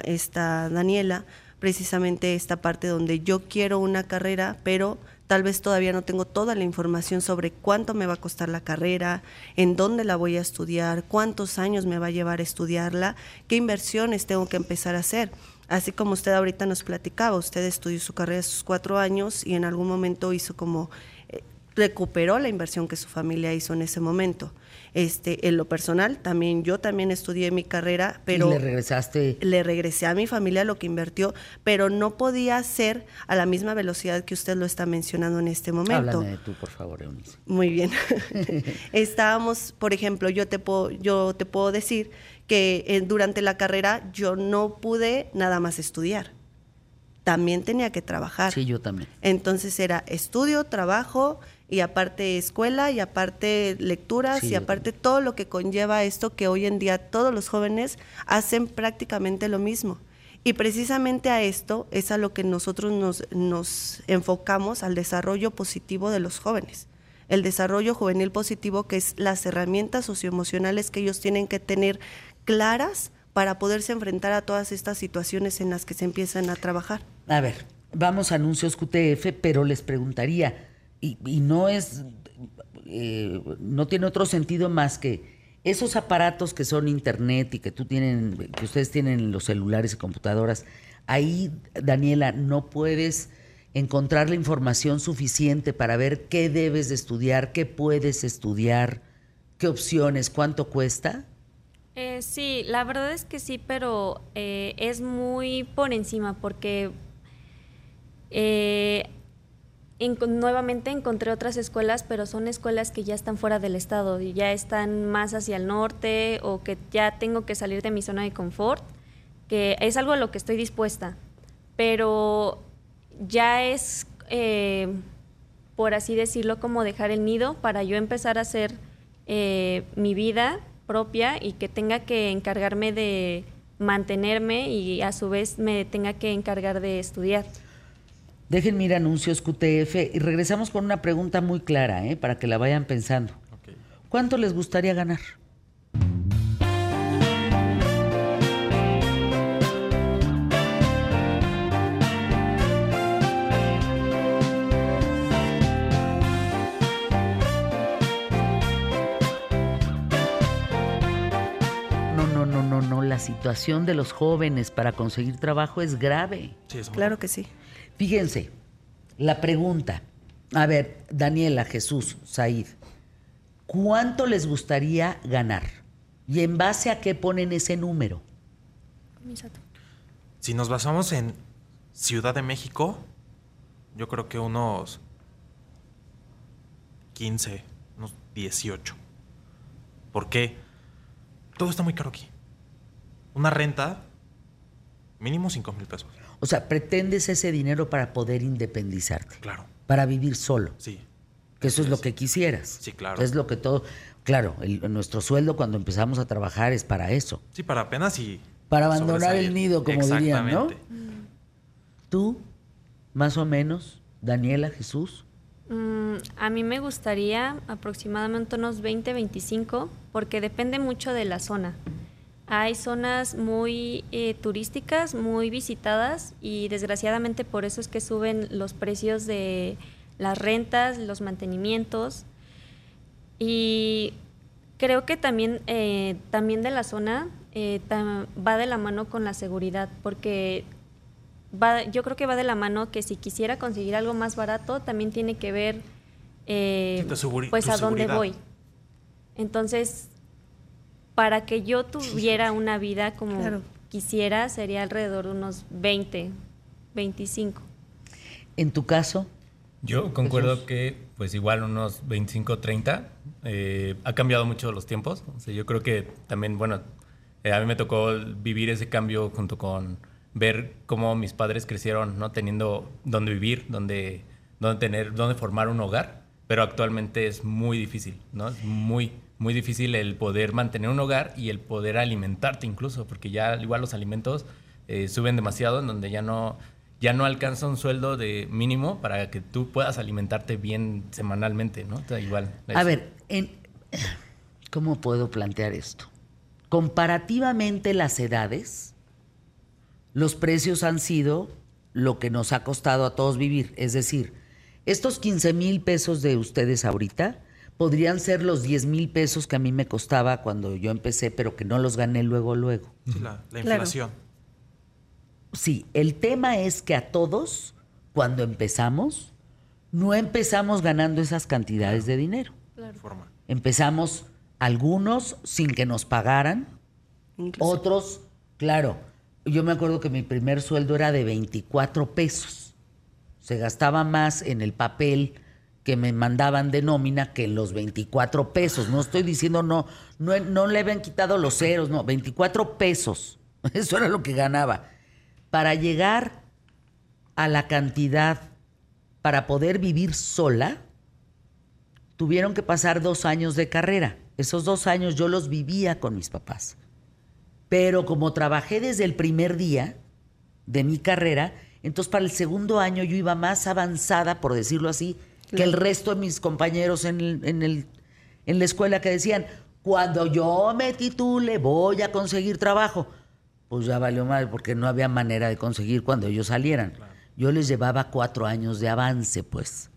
esta Daniela precisamente esta parte donde yo quiero una carrera, pero tal vez todavía no tengo toda la información sobre cuánto me va a costar la carrera, en dónde la voy a estudiar, cuántos años me va a llevar a estudiarla, qué inversiones tengo que empezar a hacer. Así como usted ahorita nos platicaba, usted estudió su carrera a sus cuatro años y en algún momento hizo como eh, recuperó la inversión que su familia hizo en ese momento. Este, en lo personal, también yo también estudié mi carrera, pero y le regresaste. le regresé a mi familia lo que invirtió, pero no podía ser a la misma velocidad que usted lo está mencionando en este momento. Háblame de tú, por favor, Eunice. Muy bien. Estábamos, por ejemplo, yo te puedo, yo te puedo decir que eh, durante la carrera yo no pude nada más estudiar. También tenía que trabajar. Sí, yo también. Entonces era estudio, trabajo y aparte escuela y aparte lecturas Sí, y aparte todo lo que conlleva esto que hoy en día todos los jóvenes hacen prácticamente lo mismo. Y precisamente a esto es a lo que nosotros nos, nos enfocamos al desarrollo positivo de los jóvenes. El desarrollo juvenil positivo, que es las herramientas socioemocionales que ellos tienen que tener claras para poderse enfrentar a todas estas situaciones en las que se empiezan a trabajar. A ver, vamos a anuncios QTF, pero les preguntaría, y, y no es, eh, no tiene otro sentido más que esos aparatos que son internet y que tú tienen, que ustedes tienen en los celulares y computadoras, ahí, Daniela, no puedes encontrar la información suficiente para ver qué debes de estudiar, qué puedes estudiar, qué opciones, cuánto cuesta. Eh, sí, la verdad es que sí, pero eh, es muy por encima porque eh, nuevamente encontré otras escuelas, pero son escuelas que ya están fuera del estado y ya están más hacia el norte o que ya tengo que salir de mi zona de confort, que es algo a lo que estoy dispuesta, pero ya es, eh, por así decirlo, como dejar el nido para yo empezar a hacer eh, mi vida propia y que tenga que encargarme de mantenerme y a su vez me tenga que encargar de estudiar. Déjenme ir anuncios QTF y regresamos con una pregunta muy clara, ¿eh? para que la vayan pensando. ¿Cuánto les gustaría ganar? La situación de los jóvenes para conseguir trabajo es grave. Sí, es Claro que sí. Fíjense, La pregunta, a ver, Daniela, Jesús, Said, ¿cuánto les gustaría ganar? ¿Y en base a qué ponen ese número? Si nos basamos en Ciudad de México, yo creo que unos 15, unos 18. ¿Por qué? Todo está muy caro aquí. Una renta, mínimo 5 mil pesos. O sea, pretendes ese dinero para poder independizarte, Claro, para vivir solo. sí. Que eso es lo que quisieras. Sí, claro. Es lo que todo. Claro, el- nuestro sueldo cuando empezamos a trabajar es para eso. Sí, para apenas y. Para abandonar sobresalir. el nido, como dirían, ¿no? Tú, más o menos, Daniela, Jesús. Mm, a mí me gustaría aproximadamente unos 20, 25, porque depende mucho de la zona. Hay zonas muy eh, turísticas, muy visitadas y desgraciadamente por eso es que suben los precios de las rentas, los mantenimientos. Y creo que también, eh, también de la zona eh, tam- va de la mano con la seguridad, porque va, yo creo que va de la mano que si quisiera conseguir algo más barato, también tiene que ver eh, pues a dónde voy. Entonces, para que yo tuviera una vida como Claro. quisiera, sería alrededor de unos 20, 25. En tu caso, Yo concuerdo que, pues igual unos 25, 30, eh, ha cambiado mucho los tiempos. O sea, yo creo que también, bueno, eh, a mí me tocó vivir ese cambio junto con ver cómo mis padres crecieron, ¿no? Teniendo dónde vivir, dónde, dónde tener, dónde formar un hogar. Pero actualmente es muy difícil, ¿no? Es muy, muy difícil el poder mantener un hogar y el poder alimentarte incluso, porque ya igual los alimentos eh, suben demasiado en donde ya no, ya no alcanza un sueldo de mínimo para que tú puedas alimentarte bien semanalmente, ¿no? O sea, igual. a ver, en- ¿cómo puedo plantear esto? Comparativamente las edades, los precios han sido lo que nos ha costado a todos vivir. Es decir, estos 15 mil pesos de ustedes ahorita podrían ser los 10 mil pesos que a mí me costaba cuando yo empecé, pero que no los gané luego, luego. Sí, la, la Claro. inflación. Sí, el tema es que a todos, cuando empezamos, no empezamos ganando esas cantidades de dinero. Forma. Empezamos algunos sin que nos pagaran, Incluso. otros, claro, yo me acuerdo que mi primer sueldo era de 24 pesos. Se gastaba más en el papel que me mandaban de nómina que los 24 pesos. No estoy diciendo no, no, no le habían quitado los ceros, no, 24 pesos. Eso era lo que ganaba. Para llegar a la cantidad para poder vivir sola, tuvieron que pasar dos años de carrera. Esos dos años yo los vivía con mis papás. Pero como trabajé desde el primer día de mi carrera, entonces para el segundo año yo iba más avanzada, por decirlo así, que el resto de mis compañeros en, el- en, el- en la escuela que decían, cuando yo me titule voy a conseguir trabajo. Pues ya valió mal porque no había manera de conseguir cuando ellos salieran. Yo les llevaba cuatro años de avance, pues.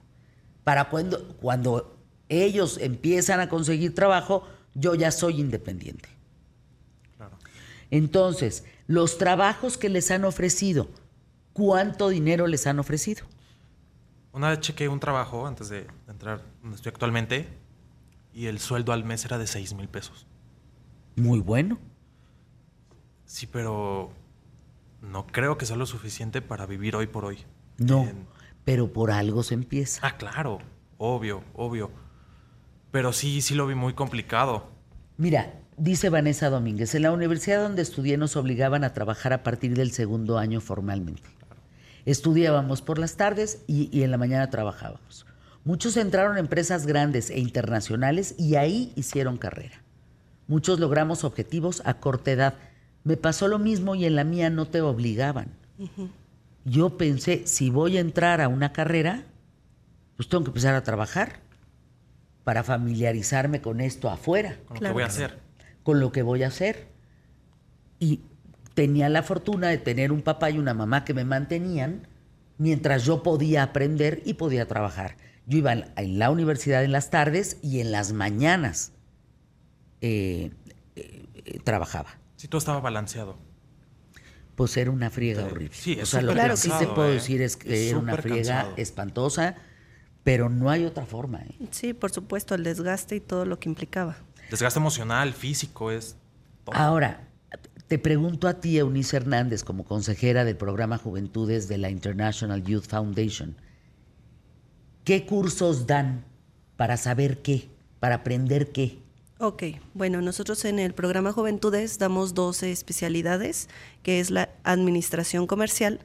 Para cuando, cuando ellos empiezan a conseguir trabajo, yo ya soy independiente. Claro. Entonces, los trabajos que les han ofrecido, ¿cuánto dinero les han ofrecido? Una vez chequé un trabajo antes de entrar donde estoy actualmente y el sueldo al mes era de 6 mil pesos. Muy bueno. Sí, pero no creo que sea lo suficiente para vivir hoy por hoy. No, En- pero por algo se empieza. Ah, claro, obvio, obvio. Pero sí, sí lo vi muy complicado. Mira, dice Vanessa Domínguez, en la universidad donde estudié nos obligaban a trabajar a partir del segundo año formalmente. Estudiábamos por las tardes y, y en la mañana trabajábamos. Muchos entraron a empresas grandes e internacionales y ahí hicieron carrera. Muchos logramos objetivos a corta edad. Me pasó lo mismo y en la mía no te obligaban. Yo pensé, si voy a entrar a una carrera, pues tengo que empezar a trabajar para familiarizarme con esto afuera Con lo Claro. que voy a hacer. con lo que voy a hacer. Y tenía la fortuna de tener un papá y una mamá que me mantenían mientras yo podía aprender y podía trabajar. Yo iba en la universidad en las tardes y en las mañanas eh, eh, eh, trabajaba. Sí, todo estaba balanceado. Pues era una friega Sí, horrible. sí, o es sea, lo que sí te puedo ¿eh? decir es que Es era una friega cansado. espantosa, pero no hay otra forma. ¿eh? Sí, por supuesto, el desgaste y todo lo que implicaba. Desgaste emocional, físico, es todo. Ahora, te pregunto a ti, Eunice Hernández, como consejera del programa Juventudes de la International Youth Foundation, ¿qué cursos dan para saber qué, para aprender qué? Ok, bueno, nosotros en el programa Juventudes damos 12 especialidades, que es la administración comercial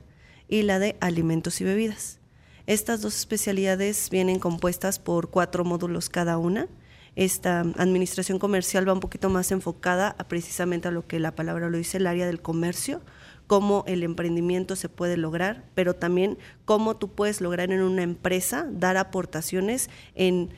y la de alimentos y bebidas. Estas dos especialidades vienen compuestas por cuatro módulos cada una. Esta administración comercial va un poquito más enfocada a precisamente a lo que la palabra lo dice, el área del comercio, cómo el emprendimiento se puede lograr, pero también cómo tú puedes lograr en una empresa dar aportaciones en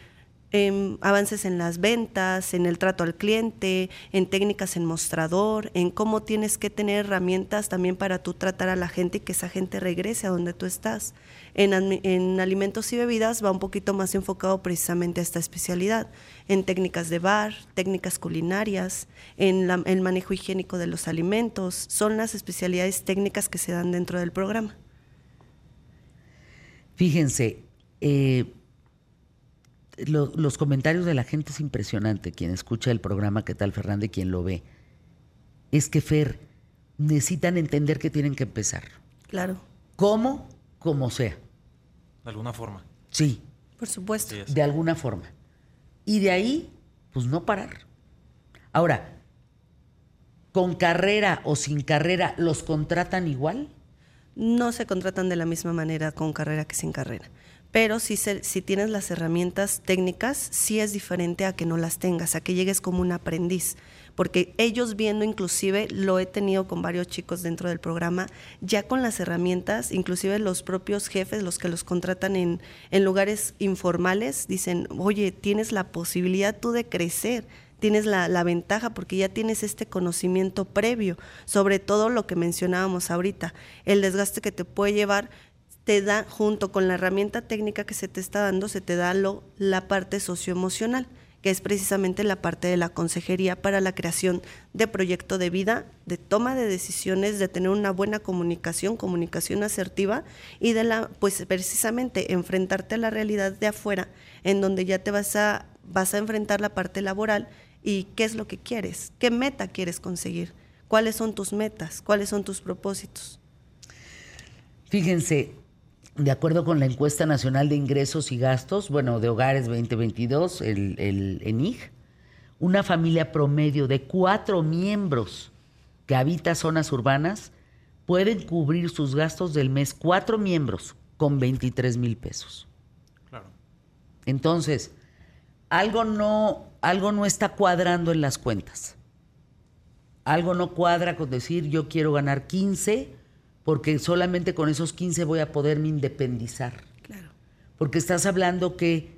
en avances en las ventas, en el trato al cliente, en técnicas en mostrador, en cómo tienes que tener herramientas también para tú tratar a la gente y que esa gente regrese a donde tú estás. En, en alimentos y bebidas va un poquito más enfocado precisamente a esta especialidad, en técnicas de bar, técnicas culinarias, en la- el manejo higiénico de los alimentos. Son las especialidades técnicas que se dan dentro del programa. Fíjense, eh, lo- los comentarios de la gente es impresionante. Quien escucha el programa, ¿qué tal Fernández? Quien lo ve. Es que, Fer, necesitan entender que tienen que empezar. Claro, ¿Cómo? Como sea. De alguna forma. Sí, por supuesto. Sí de alguna forma. Y de ahí, pues no parar. Ahora, con carrera o sin carrera, ¿los contratan igual? no se contratan de la misma manera con carrera que sin carrera. Pero si, se- si tienes las herramientas técnicas, sí es diferente a que no las tengas, a que llegues como un aprendiz. Porque ellos viendo, inclusive, lo he tenido con varios chicos dentro del programa, ya con las herramientas, inclusive los propios jefes, los que los contratan en, en lugares informales, dicen, oye, tienes la posibilidad tú de crecer, tienes la, la ventaja porque ya tienes este conocimiento previo, sobre todo lo que mencionábamos ahorita, el desgaste que te puede llevar, te da, junto con la herramienta técnica que se te está dando, se te da lo, la parte socioemocional, que es precisamente la parte de la consejería para la creación de proyecto de vida, de toma de decisiones, de tener una buena comunicación, comunicación asertiva y de la, pues precisamente enfrentarte a la realidad de afuera, en donde ya te vas a, vas a enfrentar la parte laboral y qué es lo que quieres, qué meta quieres conseguir, cuáles son tus metas, cuáles son tus propósitos. Fíjense, de acuerdo con la encuesta nacional de ingresos y gastos, bueno, de hogares 2022, el, el ENIG, una familia promedio de cuatro miembros que habita zonas urbanas pueden cubrir sus gastos del mes, cuatro miembros, con 23 mil pesos. Claro. Entonces, algo no, algo no está cuadrando en las cuentas. Algo no cuadra con decir yo quiero ganar 15 porque solamente con esos 15 voy a poderme independizar. Claro. Porque estás hablando que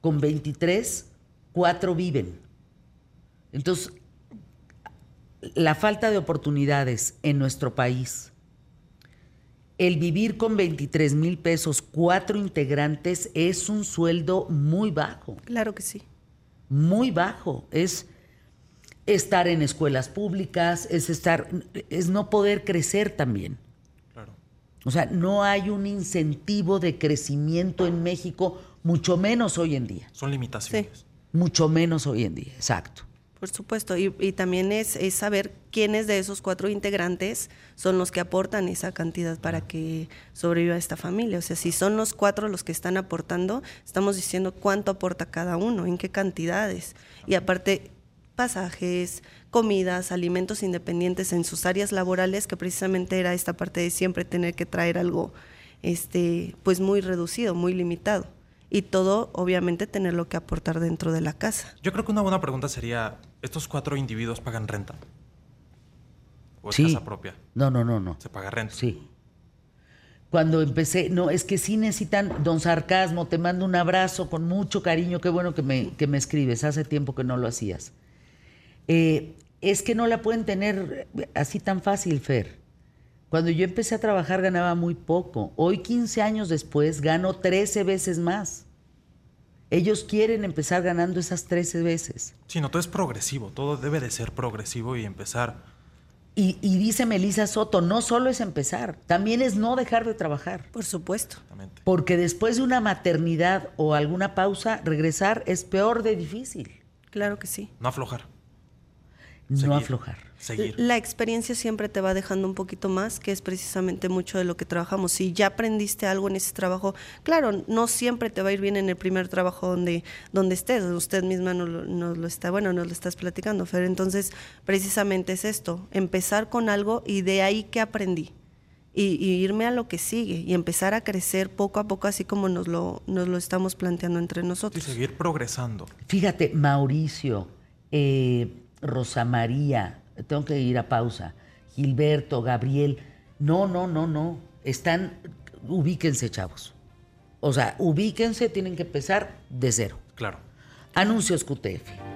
con 23, cuatro viven. Entonces, la falta de oportunidades en nuestro país, el vivir con 23 mil pesos, cuatro integrantes, es un sueldo muy bajo, Claro que sí. muy bajo. Es estar en escuelas públicas, es estar, es no poder crecer también. O sea, no hay un incentivo de crecimiento en México, mucho menos hoy en día. Son limitaciones. Mucho menos hoy en día, exacto. Por supuesto, y, y también es, es saber quiénes de esos cuatro integrantes son los que aportan esa cantidad para que sobreviva esta familia. O sea, si son los cuatro los que están aportando, estamos diciendo cuánto aporta cada uno, en qué cantidades. Y aparte, pasajes, comidas, alimentos independientes en sus áreas laborales, que precisamente era esta parte de siempre tener que traer algo este, pues muy reducido, muy limitado. Y todo, obviamente, tenerlo que aportar dentro de la casa. Yo creo que una buena pregunta sería, ¿estos cuatro individuos pagan renta? ¿O es Sí. casa propia? No, no, no, no. Se paga renta. Sí. Cuando empecé, no, es que sí necesitan, don Sarcasmo, te mando un abrazo con mucho cariño, qué bueno que me, que me escribes, hace tiempo que no lo hacías. Eh, es que no la pueden tener así tan fácil, Fer. Cuando yo empecé a trabajar ganaba muy poco. Hoy, 15 años después, gano 13 veces más. Ellos quieren empezar ganando esas 13 veces. Sí, no, todo es progresivo. Todo debe de ser progresivo y empezar Y, y dice Melissa Soto, no solo es empezar, también es no dejar de trabajar. Por supuesto. Exactamente. Porque después de una maternidad o alguna pausa, regresar es peor de difícil. Claro que sí. No aflojar. No Seguir. aflojar. Seguir. La experiencia siempre te va dejando un poquito más, que es precisamente mucho de lo que trabajamos. Si ya aprendiste algo en ese trabajo, claro, no siempre te va a ir bien en el primer trabajo donde, donde estés. Usted misma nos, lo- nos lo está, bueno, nos lo estás platicando, Fer. Entonces, precisamente es esto, empezar con algo y de ahí que aprendí. Y, y irme a lo que sigue y empezar a crecer poco a poco, así como nos lo, nos lo estamos planteando entre Y nosotros. seguir progresando. Fíjate, Mauricio, eh, Rosa María, tengo que ir a pausa, Gilberto, Gabriel, no, no, no, no, están, ubíquense, chavos. O sea, ubíquense, tienen que empezar de cero. Claro. Anuncios QTF.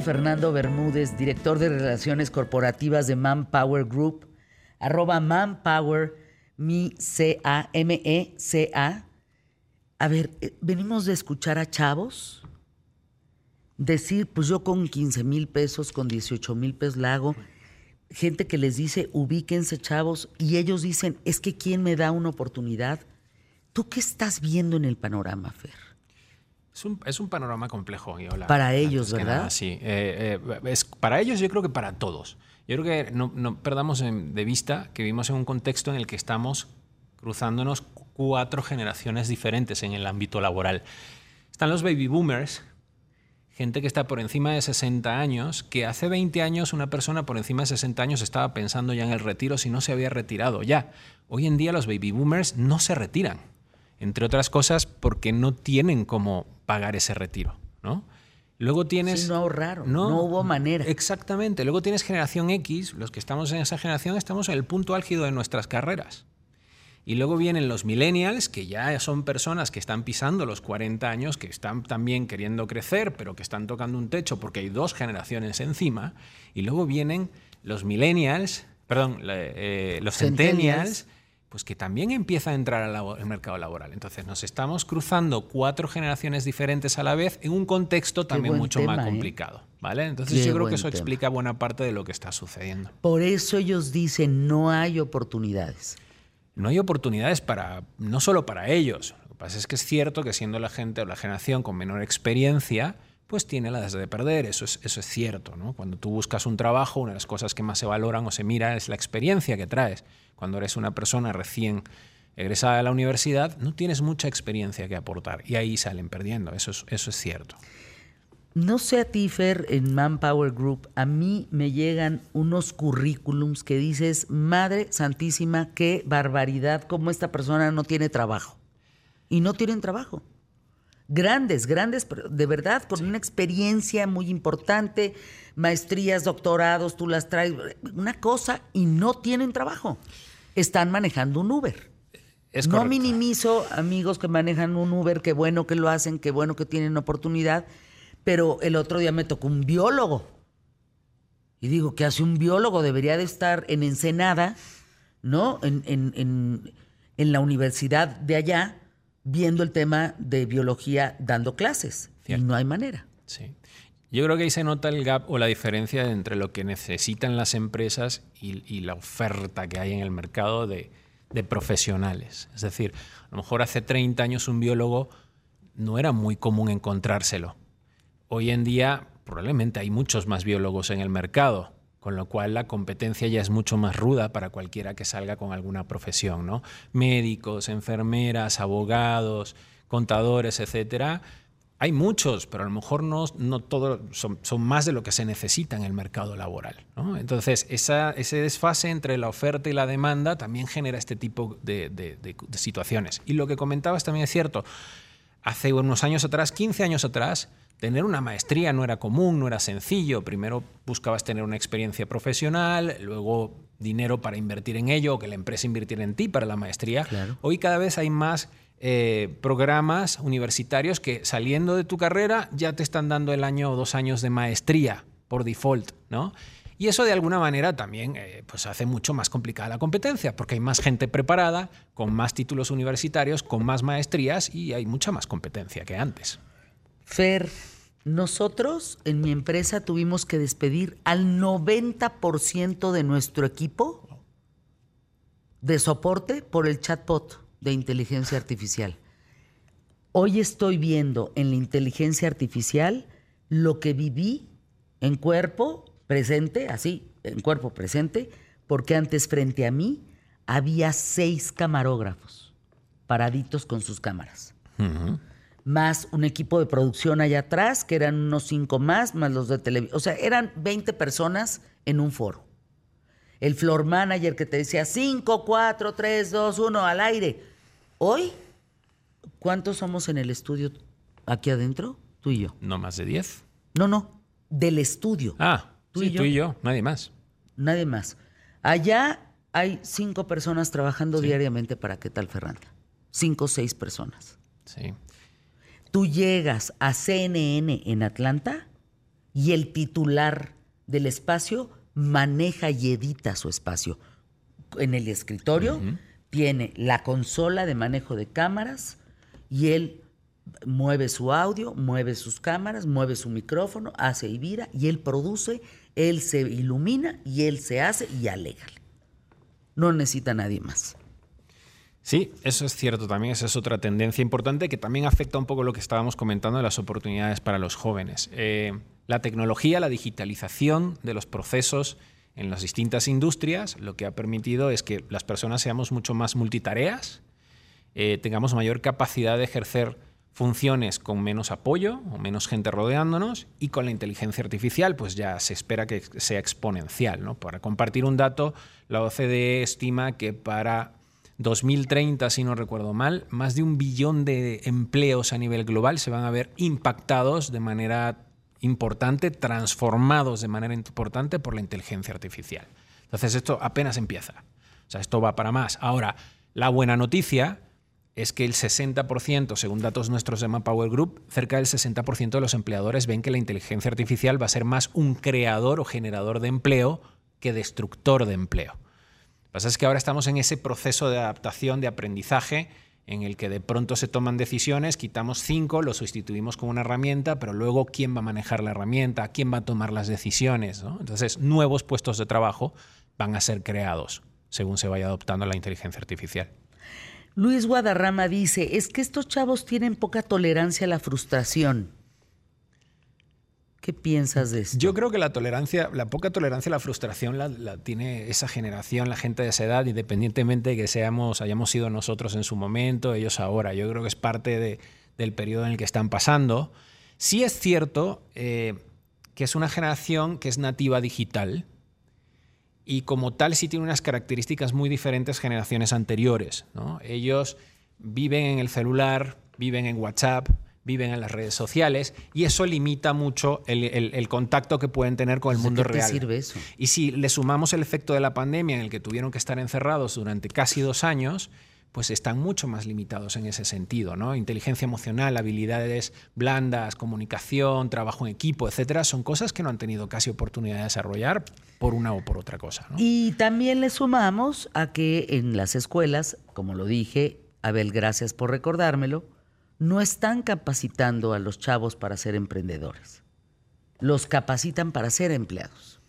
Fernando Bermúdez, director de Relaciones Corporativas de Manpower Group, arroba Manpower, mi C-A-M-E-C-A. A ver, eh, venimos de escuchar a chavos decir, pues yo con 15 mil pesos, con 18 mil pesos la hago. Gente que les dice, ubíquense chavos, y ellos dicen, es que ¿quién me da una oportunidad? ¿Tú qué estás viendo en el panorama, Fer? Es un, es un panorama complejo. y hola, Para ellos, ¿verdad? nada, sí. Eh, eh, es, para ellos, yo creo que para todos. Yo creo que no, no perdamos de vista que vivimos en un contexto en el que estamos cruzándonos cuatro generaciones diferentes en el ámbito laboral. Están los baby boomers, gente que está por encima de 60 años, que hace 20 años una persona por encima de 60 años estaba pensando ya en el retiro si no se había retirado ya. Hoy en día los baby boomers no se retiran, entre otras cosas porque no tienen cómo pagar ese retiro, ¿no? Luego tienes... Sí, no ahorraron, no hubo manera. Exactamente. Luego tienes generación X, los que estamos en esa generación estamos en el punto álgido de nuestras carreras. Y luego vienen los millennials, que ya son personas que están pisando los 40 años, que están también queriendo crecer, pero que están tocando un techo porque hay dos generaciones encima. Y luego vienen los millennials, perdón, eh, los Centennials. centennials, pues que también empieza a entrar al, mercado laboral. Entonces nos estamos cruzando cuatro generaciones diferentes a la vez en un contexto también mucho tema, más ¿eh? complicado. ¿vale? Entonces Qué yo creo que eso tema. explica buena parte de lo que está sucediendo. Por eso ellos dicen, no hay oportunidades. no hay oportunidades para, no solo para ellos. Lo que pasa es que es cierto que siendo la gente o la generación con menor experiencia, pues tiene las de perder, eso es, eso es cierto. ¿no? Cuando tú buscas un trabajo, una de las cosas que más se valoran o se mira es la experiencia que traes. Cuando eres una persona recién egresada de la universidad, no tienes mucha experiencia que aportar y ahí salen perdiendo, eso es, eso es cierto. No sé a ti, Fer, en Manpower Group, a mí me llegan unos currículums que dices, Madre Santísima, qué barbaridad, cómo esta persona no tiene trabajo. Y no tienen trabajo. Grandes, grandes, pero de verdad, con una experiencia muy importante, maestrías, doctorados, tú las traes, una cosa, y no tienen trabajo. Están manejando un Uber. Es no minimizo amigos que manejan un Uber, qué bueno que lo hacen, qué bueno que tienen oportunidad, pero el otro día me tocó un biólogo. Y digo, ¿qué hace un biólogo? Debería de estar en Ensenada, ¿no? En, en- en- en la universidad de allá, viendo el tema de biología, dando clases. Cierto. Y no hay manera. Sí. Yo creo que ahí se nota el gap o la diferencia entre lo que necesitan las empresas y, y la oferta que hay en el mercado de, de profesionales. Es decir, a lo mejor hace 30 años un biólogo no era muy común encontrárselo. Hoy en día probablemente hay muchos más biólogos en el mercado, con lo cual la competencia ya es mucho más ruda para cualquiera que salga con alguna profesión, ¿no? Médicos, enfermeras, abogados, contadores, etcétera. Hay muchos, pero a lo mejor no, no todos son, más de lo que se necesita en el mercado laboral. Entonces, ese desfase entre la oferta y la demanda también genera este tipo de- de situaciones. Y lo que comentabas también es cierto. Hace unos años atrás, 15 años atrás, tener una maestría no era común, no era sencillo. Primero buscabas tener una experiencia profesional, luego dinero para invertir en ello, o que la empresa invirtiera en ti para la maestría. Claro. Hoy cada vez hay más eh, programas universitarios que saliendo de tu carrera ya te están dando el año o dos años de maestría por default, ¿no? Y eso de alguna manera también eh, pues hace mucho más complicada la competencia, porque hay más gente preparada, con más títulos universitarios, con más maestrías y hay mucha más competencia que antes. Fer, nosotros en mi empresa tuvimos que despedir al 90% de nuestro equipo de soporte por el chatbot de inteligencia artificial. Hoy estoy viendo en la inteligencia artificial lo que viví en cuerpo presente, así, en cuerpo presente, porque antes frente a mí había seis camarógrafos paraditos con sus cámaras. Más un equipo de producción allá atrás, que eran unos cinco más, más los de televisión. O sea, eran 20 personas en un foro. El floor manager que te decía 5, 4, 3, 2, 1 al aire. Hoy, ¿cuántos somos en el estudio aquí adentro? Tú y yo. No más de 10. No, no, del estudio. Ah, Tú sí, y yo. tú y yo, nadie más. Nadie más. Allá hay cinco personas trabajando diariamente para qué tal Ferranda. Cinco o seis personas. Sí. Tú llegas a CNN en Atlanta y el titular del espacio maneja y edita su espacio. En el escritorio tiene la consola de manejo de cámaras y él mueve su audio, mueve sus cámaras, mueve su micrófono, hace y vira y él produce, él se ilumina y él se hace y alégale. No necesita nadie más. Sí, eso es cierto también, esa es otra tendencia importante que también afecta un poco lo que estábamos comentando de las oportunidades para los jóvenes. Eh, la tecnología, la digitalización de los procesos en las distintas industrias, lo que ha permitido es que las personas seamos mucho más multitareas, eh, tengamos mayor capacidad de ejercer funciones con menos apoyo o menos gente rodeándonos y con la inteligencia artificial pues ya se espera que sea exponencial. ¿no? Para compartir un dato, la OCDE estima que para 2030, si no recuerdo mal, más de un billón de empleos a nivel global se van a ver impactados de manera importante, transformados de manera importante por la inteligencia artificial. Entonces esto apenas empieza. O sea, esto va para más. Ahora, la buena noticia es que el 60%, según datos nuestros de Manpower Group, cerca del 60% de los empleadores ven que la inteligencia artificial va a ser más un creador o generador de empleo que destructor de empleo. Pasa es que ahora estamos en ese proceso de adaptación, de aprendizaje, en el que de pronto se toman decisiones, quitamos cinco, lo sustituimos con una herramienta, pero luego quién va a manejar la herramienta, quién va a tomar las decisiones. Entonces, nuevos puestos de trabajo van a ser creados según se vaya adoptando la inteligencia artificial. Luis Guadarrama dice, es que estos chavos tienen poca tolerancia a la frustración. ¿Qué piensas de esto? Yo creo que la tolerancia, la poca tolerancia a la frustración la, la tiene esa generación, la gente de esa edad, independientemente de que seamos, hayamos sido nosotros en su momento, ellos ahora. Yo creo que es parte de- del periodo en el que están pasando. Sí es cierto eh, que es una generación que es nativa digital y como tal sí tiene unas características muy diferentes generaciones anteriores. ¿no? Ellos viven en el celular, viven en WhatsApp, viven en las redes sociales y eso limita mucho el, el- el contacto que pueden tener con el ¿De mundo qué te real. sirve eso? Y si le sumamos el efecto de la pandemia en el que tuvieron que estar encerrados durante casi dos años, pues están mucho más limitados en ese sentido, ¿no? Inteligencia emocional, habilidades blandas, comunicación, trabajo en equipo, etcétera, son cosas que no han tenido casi oportunidad de desarrollar por una o por otra cosa, ¿no? Y también le sumamos a que en las escuelas, como lo dije, Abel, gracias por recordármelo, no están capacitando a los chavos para ser emprendedores. Los capacitan para ser empleados.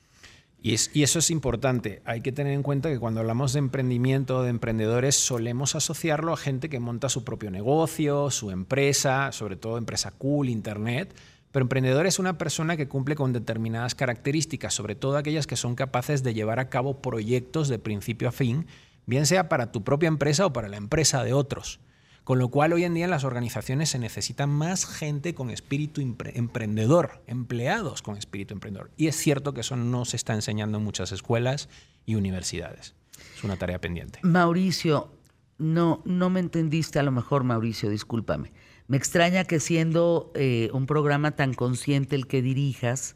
Y, es- y eso es importante. Hay que tener en cuenta que cuando hablamos de emprendimiento, de emprendedores, solemos asociarlo a gente que monta su propio negocio, su empresa, sobre todo empresa cool, internet. Pero emprendedor es una persona que cumple con determinadas características, sobre todo aquellas que son capaces de llevar a cabo proyectos de principio a fin, bien sea para tu propia empresa o para la empresa de otros. Con lo cual hoy en día en las organizaciones se necesita más gente con espíritu empre- emprendedor, empleados con espíritu emprendedor. Y es cierto que eso no se está enseñando en muchas escuelas y universidades. Es una tarea pendiente. Mauricio, no, no me entendiste a lo mejor, Mauricio, discúlpame. Me extraña que siendo eh, un programa tan consciente el que dirijas,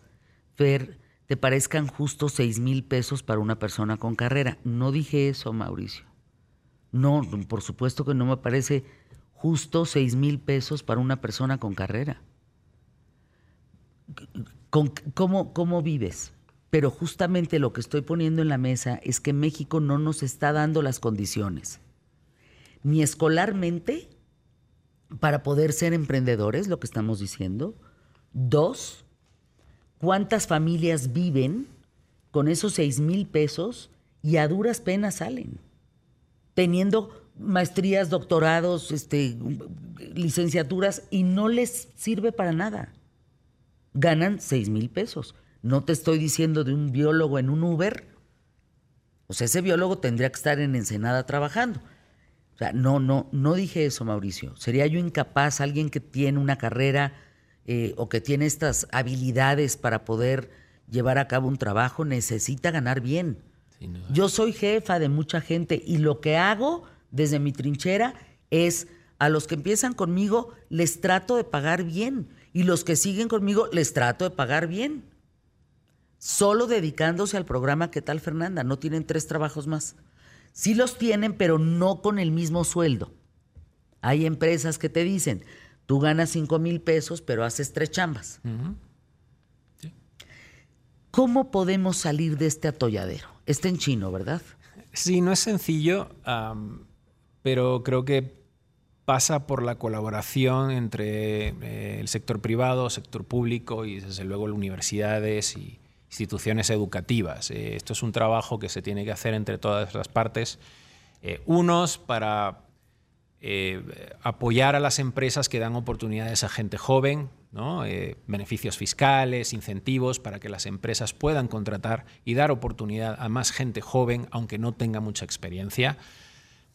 Fer, te parezcan justos seis mil pesos para una persona con carrera. No dije eso, Mauricio. No, por supuesto que no me parece justo seis mil pesos para una persona con carrera. ¿cómo, ¿Cómo vives? pero justamente lo que estoy poniendo en la mesa es que México no nos está dando las condiciones, ni escolarmente, para poder ser emprendedores, lo que estamos diciendo. Dos, ¿cuántas familias viven con esos seis mil pesos y a duras penas salen? Teniendo maestrías, doctorados, este, licenciaturas y no les sirve para nada. Ganan seis mil pesos. No te estoy diciendo de un biólogo en un Uber. O sea, ese biólogo tendría que estar en Ensenada trabajando. O sea, no, no, no dije eso, Mauricio. Sería yo incapaz, alguien que tiene una carrera eh, o que tiene estas habilidades para poder llevar a cabo un trabajo, necesita ganar bien. Yo soy jefa de mucha gente y lo que hago desde mi trinchera es a los que empiezan conmigo les trato de pagar bien y los que siguen conmigo les trato de pagar bien solo dedicándose al programa ¿Qué tal Fernanda? No tienen tres trabajos más. Sí los tienen, pero no con el mismo sueldo. Hay empresas que te dicen, tú ganas cinco mil pesos, pero haces tres chambas. ¿Cómo podemos salir de este atolladero? Está en chino, ¿verdad? Sí, no es sencillo, pero creo que pasa por la colaboración entre eh, el sector privado, sector público y desde luego las universidades y, instituciones educativas. Eh, esto es un trabajo que se tiene que hacer entre todas las partes. Eh, unos para apoyar a las empresas que dan oportunidades a gente joven, beneficios fiscales, incentivos para que las empresas puedan contratar y dar oportunidad a más gente joven, aunque no tenga mucha experiencia.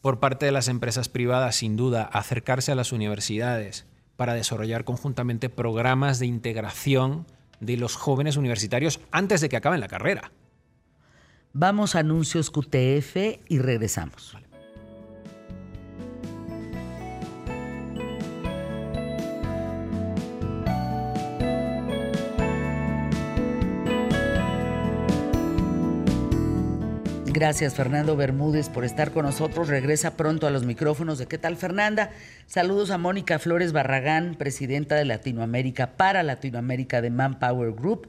Por parte de las empresas privadas, sin duda, acercarse a las universidades para desarrollar conjuntamente programas de integración de los jóvenes universitarios antes de que acaben la carrera. Vamos a anuncios QTF y regresamos. Gracias Fernando Bermúdez por estar con nosotros. Regresa pronto a los micrófonos de ¿Qué tal Fernanda? Saludos a Mónica Flores Barragán, presidenta de Latinoamérica para Latinoamérica de Manpower Group,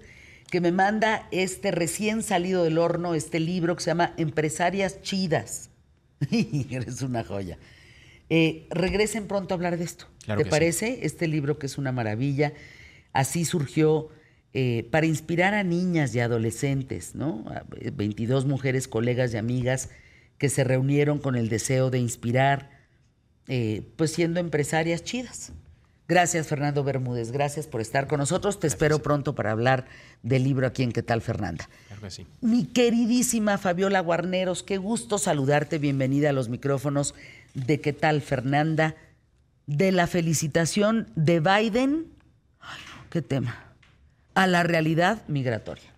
que me manda este recién salido del horno, este libro que se llama Empresarias Chidas. Eres una joya. Eh, regresen pronto a hablar de esto. ¿Te parece? Este libro que es una maravilla. Así surgió eh, para inspirar a niñas y adolescentes, ¿no? 22 mujeres, colegas y amigas que se reunieron con el deseo de inspirar, eh, pues siendo empresarias chidas. Gracias, Fernando Bermúdez. Gracias por estar con nosotros. Te espero pronto para hablar del libro aquí en ¿Qué tal, Fernanda? Mi queridísima Fabiola Guarneros, qué gusto saludarte. Bienvenida a los micrófonos de ¿Qué tal, Fernanda? De la felicitación de Biden. Ay, qué tema a la realidad migratoria.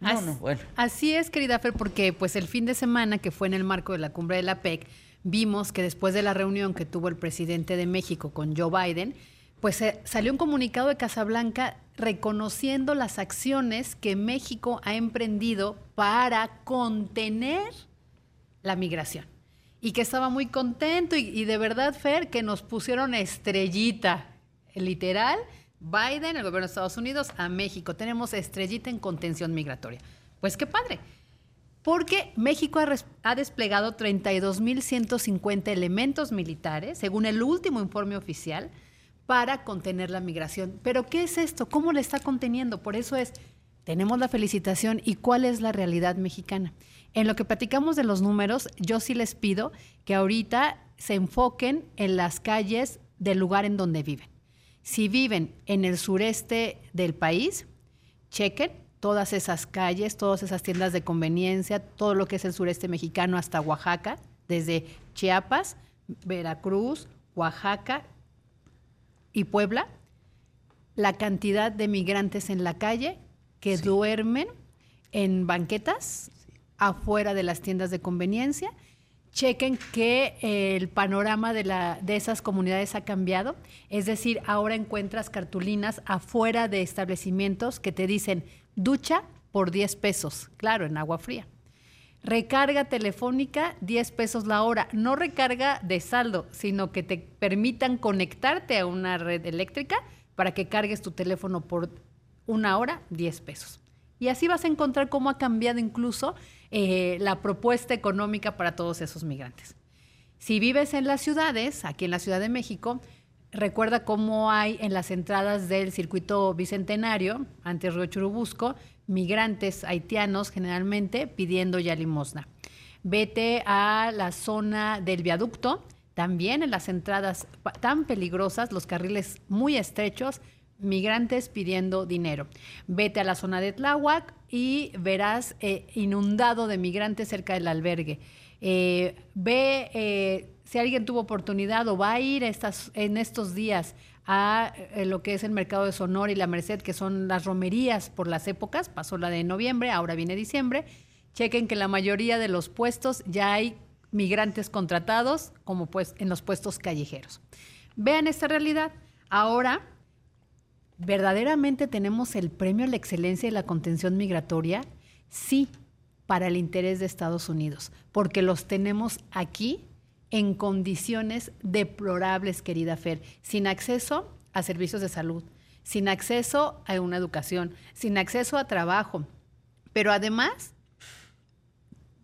No, no, bueno. Así es, querida Fer, porque pues el fin de semana que fue en el marco de la cumbre de la PEC, vimos que después de la reunión que tuvo el presidente de México con Joe Biden, pues eh, salió un comunicado de Casablanca reconociendo las acciones que México ha emprendido para contener la migración. Y que estaba muy contento y, y de verdad, Fer, que nos pusieron estrellita, literal, Biden, el gobierno de Estados Unidos, a México. Tenemos estrellita en contención migratoria. Pues qué padre. Porque México ha, desplegado 32.150 elementos militares, según el último informe oficial, para contener la migración. Pero ¿qué es esto? ¿Cómo le está conteniendo? Por eso es, tenemos la felicitación y cuál es la realidad mexicana. En lo que platicamos de los números, yo sí les pido que ahorita se enfoquen en las calles del lugar en donde viven. Si viven en el sureste del país, chequen todas esas calles, todas esas tiendas de conveniencia, todo lo que es el sureste mexicano hasta Oaxaca, desde Chiapas, Veracruz, Oaxaca y Puebla, la cantidad de migrantes en la calle que duermen en banquetas afuera de las tiendas de conveniencia chequen que el panorama de, de esas comunidades ha cambiado. Es decir, ahora encuentras cartulinas afuera de establecimientos que te dicen ducha por 10 pesos, claro, en agua fría. Recarga telefónica, 10 pesos la hora. No recarga de saldo, sino que te permitan conectarte a una red eléctrica para que cargues tu teléfono por una hora, 10 pesos. Y así vas a encontrar cómo ha cambiado incluso eh, la propuesta económica para todos esos migrantes. Si vives en las ciudades, aquí en la Ciudad de México, recuerda cómo hay en las entradas del circuito bicentenario, antes Río Churubusco, migrantes haitianos generalmente pidiendo ya limosna. Vete a la zona del viaducto, también en las entradas tan peligrosas, los carriles muy estrechos, migrantes pidiendo dinero. Vete a la zona de Tláhuac y verás eh, inundado de migrantes cerca del albergue. Eh, ve eh, si alguien tuvo oportunidad o va a ir estas, en estos días a lo que es el mercado de Sonora y la Merced, que son las romerías por las épocas, pasó la de noviembre, ahora viene diciembre, chequen que la mayoría de los puestos ya hay migrantes contratados como pues en los puestos callejeros. Vean esta realidad. Ahora ¿Verdaderamente tenemos el premio a la excelencia y la contención migratoria? Sí, para el interés de Estados Unidos, porque los tenemos aquí en condiciones deplorables, querida Fer, sin acceso a servicios de salud, sin acceso a una educación, sin acceso a trabajo, pero además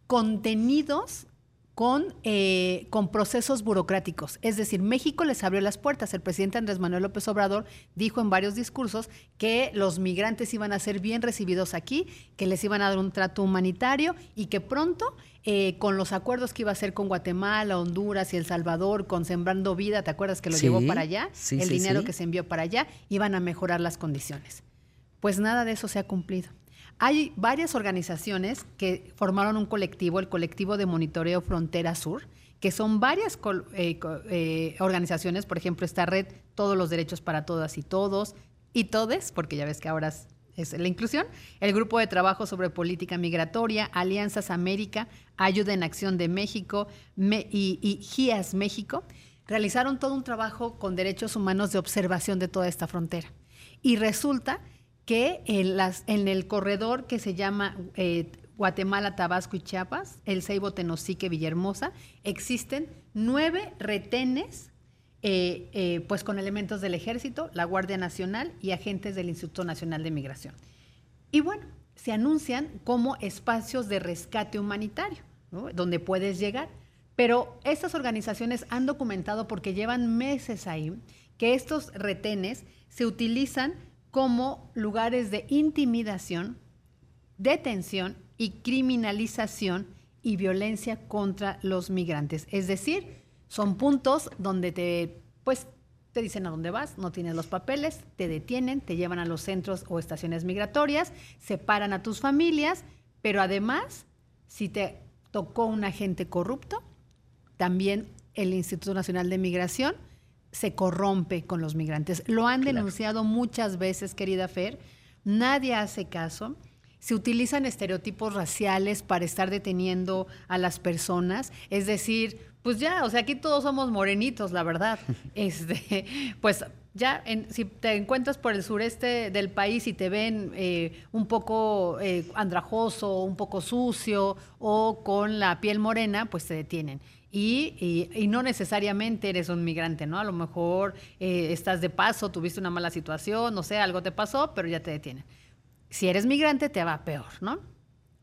contenidos con, eh, con procesos burocráticos. Es decir, México les abrió las puertas. El presidente Andrés Manuel López Obrador dijo en varios discursos que los migrantes iban a ser bien recibidos aquí, que les iban a dar un trato humanitario y que pronto, eh, con los acuerdos que iba a hacer con Guatemala, Honduras y El Salvador, con Sembrando Vida, ¿te acuerdas que lo llevó para allá? el dinero que se envió para allá, iban a mejorar las condiciones. Pues nada de eso se ha cumplido. Hay varias organizaciones que formaron un colectivo, el colectivo de monitoreo Frontera Sur, que son varias eh, eh, organizaciones, por ejemplo, esta red Todos los Derechos para Todas y Todos, y Todes, porque ya ves que ahora es, la inclusión, el Grupo de Trabajo sobre Política Migratoria, Alianzas América, Ayuda en Acción de México y, y GIAS México, realizaron todo un trabajo con derechos humanos de observación de toda esta frontera. Y resulta que en, las, en el corredor que se llama eh, Guatemala, Tabasco y Chiapas, el Ceibo, Tenosique, Villahermosa, existen nueve retenes eh, eh, pues con elementos del Ejército, la Guardia Nacional y agentes del Instituto Nacional de Migración. Y bueno, se anuncian como espacios de rescate humanitario, donde puedes llegar. Pero estas organizaciones han documentado, porque llevan meses ahí, que estos retenes se utilizan como lugares de intimidación, detención y criminalización y violencia contra los migrantes. Es decir, son puntos donde te, pues, te dicen a dónde vas, no tienes los papeles, te detienen, te llevan a los centros o estaciones migratorias, separan a tus familias, pero además, si te tocó un agente corrupto, también el Instituto Nacional de Migración se corrompe con los migrantes. Lo han denunciado muchas veces, querida Fer. Nadie hace caso. Se utilizan estereotipos raciales para estar deteniendo a las personas. Es decir, pues ya, o sea, aquí todos somos morenitos, la verdad. Este, pues ya, si te encuentras por el sureste del país y te ven eh, un poco eh, andrajoso, un poco sucio o con la piel morena, pues te detienen. Y, y, no necesariamente eres un migrante, ¿no? A lo mejor eh, estás de paso, tuviste una mala situación, no sé, algo te pasó, pero ya te detienen. Si eres migrante, te va peor, ¿no?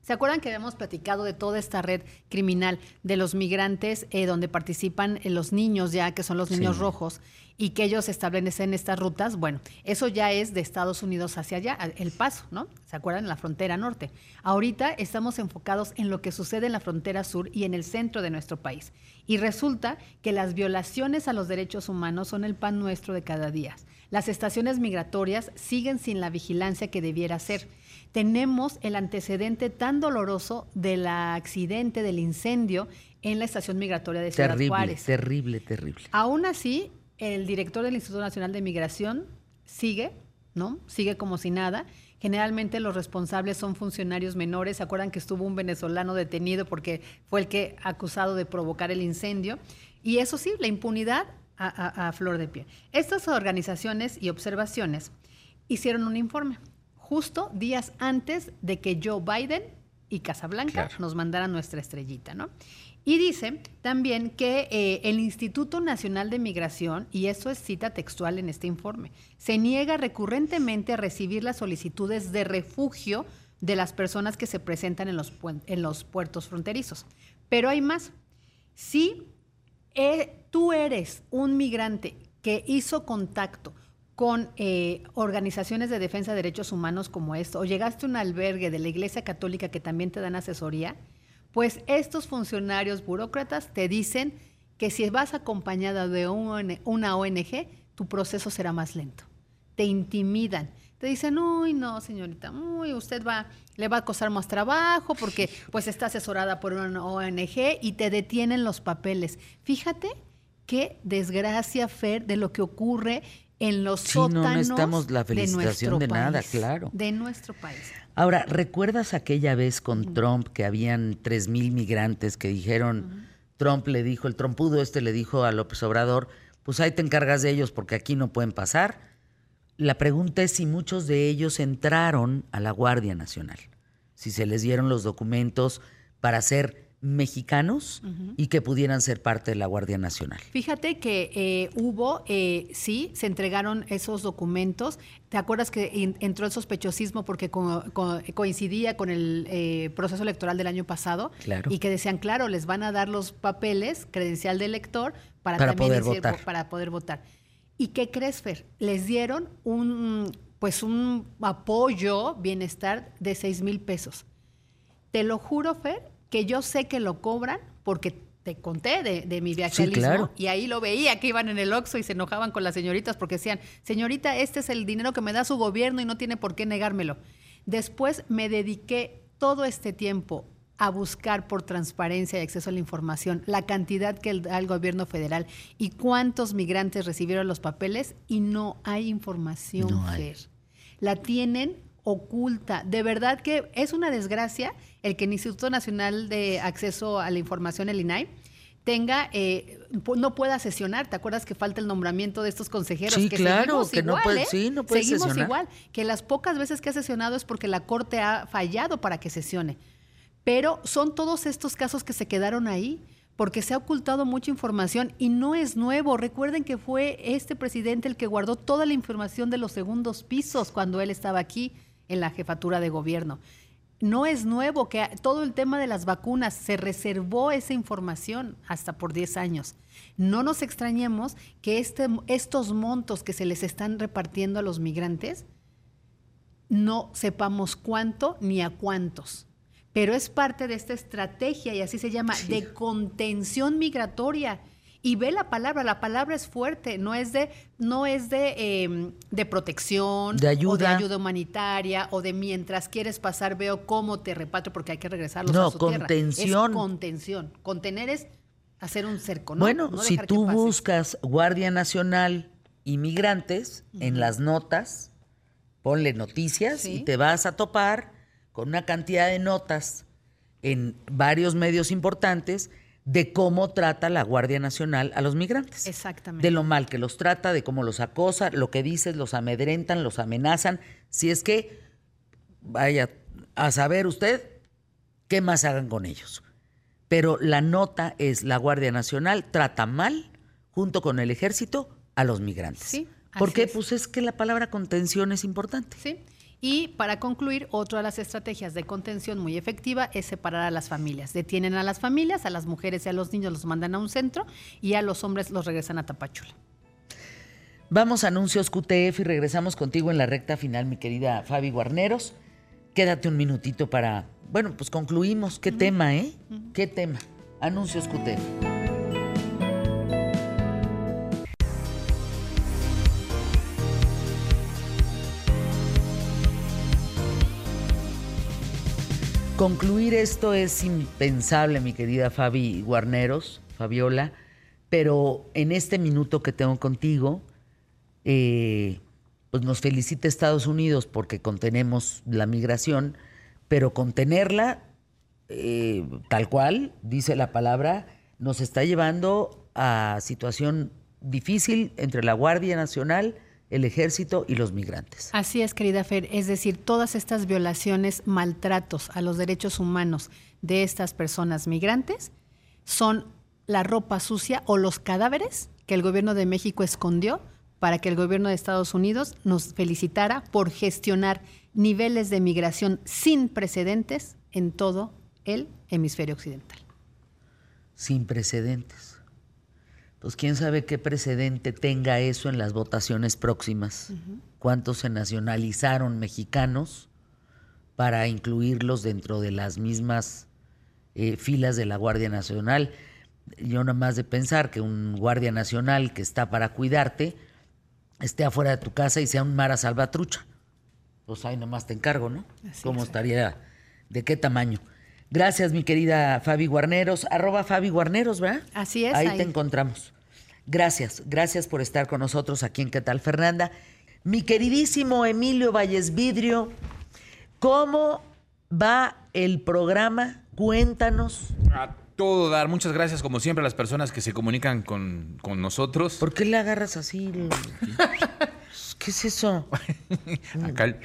¿Se acuerdan que habíamos platicado de toda esta red criminal de los migrantes eh, donde participan eh, los niños ya, que son los niños rojos, y que ellos establecen estas rutas? Bueno, eso ya es de Estados Unidos hacia allá, el paso, ¿no? ¿Se acuerdan? En la frontera norte. Ahorita estamos enfocados en lo que sucede en la frontera sur y en el centro de nuestro país. Y resulta que las violaciones a los derechos humanos son el pan nuestro de cada día. Las estaciones migratorias siguen sin la vigilancia que debiera ser tenemos el antecedente tan doloroso del accidente, del incendio en la estación migratoria de Ciudad terrible, Juárez. Terrible, terrible. Aún así, el director del Instituto Nacional de Migración sigue, ¿no? Sigue como si nada. Generalmente los responsables son funcionarios menores. ¿Se acuerdan que estuvo un venezolano detenido porque fue el que acusado de provocar el incendio? Y eso sí, la impunidad a, a flor de piel. Estas organizaciones y observaciones hicieron un informe justo días antes de que Joe Biden y Casablanca nos mandaran nuestra estrellita, ¿no? Y dice también que eh, el Instituto Nacional de Migración, y eso es cita textual en este informe, se niega recurrentemente a recibir las solicitudes de refugio de las personas que se presentan en los, en los puertos fronterizos. Pero hay más. Si eh, tú eres un migrante que hizo contacto con eh, organizaciones de defensa de derechos humanos como esto, o llegaste a un albergue de la Iglesia Católica que también te dan asesoría, pues estos funcionarios burócratas te dicen que si vas acompañada de una ONG, tu proceso será más lento. Te intimidan. Te dicen, uy, no, señorita, uy, usted va, le va a costar más trabajo porque pues está asesorada por una ONG y te detienen los papeles. Fíjate qué desgracia, Fer, de lo que ocurre en los sí, sótanos no necesitamos la felicitación de, nada, claro. De nuestro país. Ahora, ¿recuerdas aquella vez con Trump que habían tres mil migrantes que dijeron, Trump le dijo, el trompudo este le dijo a López Obrador, pues ahí te encargas de ellos porque aquí no pueden pasar? La pregunta es si muchos de ellos entraron a la Guardia Nacional, si se les dieron los documentos para ser mexicanos y que pudieran ser parte de la Guardia Nacional. Fíjate que eh, hubo, eh, sí, se entregaron esos documentos. ¿Te acuerdas que entró el sospechosismo porque coincidía con el eh, proceso electoral del año pasado? Claro. Y que decían, claro, les van a dar los papeles, credencial de elector, para, también poder votar. para poder votar. ¿Y qué crees, Fer? Les dieron un, pues un apoyo, bienestar de 6 mil pesos. Te lo juro, Fer, que yo sé que lo cobran porque te conté de, mi viaje sí, claro. y ahí lo veía que iban en el Oxxo y se enojaban con las señoritas porque decían, señorita, este es el dinero que me da su gobierno y no tiene por qué negármelo. Después me dediqué todo este tiempo a buscar por transparencia y acceso a la información la cantidad que da el gobierno federal y cuántos migrantes recibieron los papeles y no hay información, no La tienen oculta. De verdad que es una desgracia el que el Instituto Nacional de Acceso a la Información, el INAI, tenga, eh, no pueda sesionar. ¿Te acuerdas que falta el nombramiento de estos consejeros? Sí, que claro, que igual, no puede, ¿eh? sí, no puede Seguimos igual, que las pocas veces que ha sesionado es porque la Corte ha fallado para que sesione. Pero son todos estos casos que se quedaron ahí porque se ha ocultado mucha información y no es nuevo. Recuerden que fue este presidente el que guardó toda la información de los segundos pisos cuando él estaba aquí en la jefatura de gobierno. No es nuevo que todo el tema de las vacunas se reservó esa información hasta por 10 años. No nos extrañemos que este, estos montos que se les están repartiendo a los migrantes no sepamos cuánto ni a cuántos pero es parte de esta estrategia y así se llama de contención migratoria. Y ve la palabra, la palabra es fuerte, no es de, no es de, em, de protección, de ayuda. o de ayuda humanitaria, o de mientras quieres pasar veo cómo te repatrio porque hay que regresarlos no, a su contención. Es contención. Contener es hacer un cerco. ¿no? Bueno, no si tú buscas Guardia Nacional Inmigrantes en las notas, ponle noticias y te vas a topar con una cantidad de notas en varios medios importantes de cómo trata la Guardia Nacional a los migrantes. Exactamente. De lo mal que los trata, de cómo los acosa, lo que dices, los amedrentan, los amenazan. Si es que, vaya a saber usted qué más hagan con ellos. Pero la nota es la Guardia Nacional trata mal, junto con el ejército, a los migrantes. Sí. ¿Por qué? Pues es que la palabra contención es importante. Sí. Y para concluir, otra de las estrategias de contención muy efectiva es separar a las familias. Detienen a las familias, a las mujeres y a los niños los mandan a un centro y a los hombres los regresan a Tapachula. Vamos a anuncios QTF y regresamos contigo en la recta final, mi querida Fabi Guarneros. Quédate un minutito para, bueno, pues concluimos. ¿Qué tema, eh? ¿Qué tema? Anuncios QTF. Concluir esto es impensable, mi querida Fabi Guarneros, Fabiola, pero en este minuto que tengo contigo, eh, pues nos felicita Estados Unidos porque contenemos la migración, pero contenerla, eh, tal cual, dice la palabra, nos está llevando a situación difícil entre la Guardia Nacional el ejército y los migrantes. Así es, querida Fer. Es decir, todas estas violaciones, maltratos a los derechos humanos de estas personas migrantes son la ropa sucia o los cadáveres que el gobierno de México escondió para que el gobierno de Estados Unidos nos felicitara por gestionar niveles de migración sin precedentes en todo el hemisferio occidental. Sin precedentes. Pues quién sabe qué precedente tenga eso en las votaciones próximas. ¿Cuántos se nacionalizaron mexicanos para incluirlos dentro de las mismas eh, filas de la Guardia Nacional? Yo nada más de pensar que un guardia nacional que está para cuidarte esté afuera de tu casa y sea un Mara Salvatrucha. Pues ahí nomás te encargo, ¿no? ¿Cómo estaría? ¿De qué tamaño? Gracias, mi querida Fabi Guarneros. Arroba Fabi Guarneros, ¿verdad? Así es. Ahí, te encontramos. Gracias, gracias por estar con nosotros aquí en ¿Qué tal, Fernanda? Mi queridísimo Emilio Valles Vidrio, ¿cómo va el programa? Cuéntanos. A todo dar. Muchas gracias, como siempre, a las personas que se comunican con, con nosotros. ¿Por qué le agarras así? ¿Qué es eso? Acá el-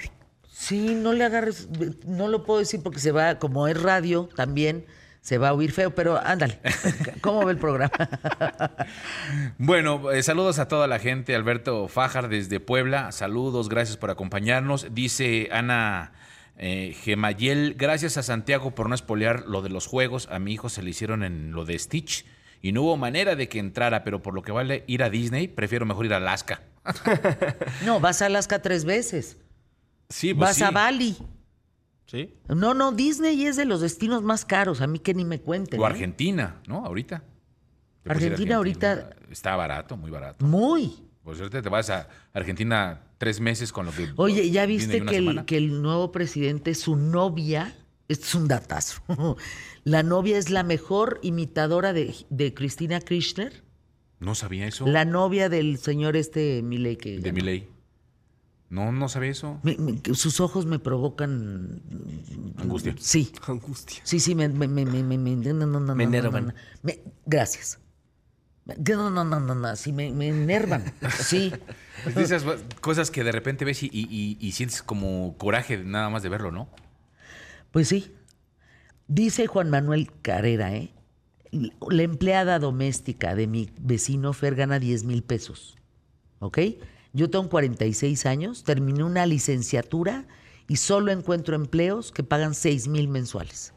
Sí, no le agarres, no lo puedo decir porque se va, como es radio también, se va a oír feo, pero ándale, ¿cómo ve el programa? Bueno, eh, saludos a toda la gente. Alberto Fajar desde Puebla. Saludos, gracias por acompañarnos. Dice Ana eh, Gemayel, gracias a Santiago por no espolear lo de los juegos. A mi hijo se le hicieron en lo de Stitch y no hubo manera de que entrara, pero por lo que vale ir a Disney, prefiero mejor ir a Alaska. No, vas a Alaska tres veces, Sí, pues vas sí. a Bali. ¿Sí? No, no, Disney es de los destinos más caros, a mí que ni me cuenten. O ¿eh? Argentina, ¿no? Ahorita. Te Argentina ahorita- Está barato, muy barato. Muy. Por suerte te vas a Argentina tres meses con lo que... Oye, ¿ya viste que el, que el nuevo presidente, su novia, esto es un datazo, la novia es la mejor imitadora de, de Cristina Kirchner, No sabía eso. la novia del señor este Milei que... De mi ley. No, no sabía eso. Me- me- que sus ojos me provocan Angustia. Sí, Angustia. sí, sí, me, me, me, me, me- no, no, no, enervan. no. Me- gracias. No, no, no, no, no, sí, me, me enervan. Sí. Es de esas cosas que de repente ves y, y- y- y sientes como coraje nada más de verlo, ¿no? Pues sí. Dice Juan Manuel Carrera, ¿eh? La empleada doméstica de mi vecino Fer gana 10 mil pesos. ¿Ok? Yo tengo 46 años, terminé una licenciatura y solo encuentro empleos que pagan 6 mil mensuales.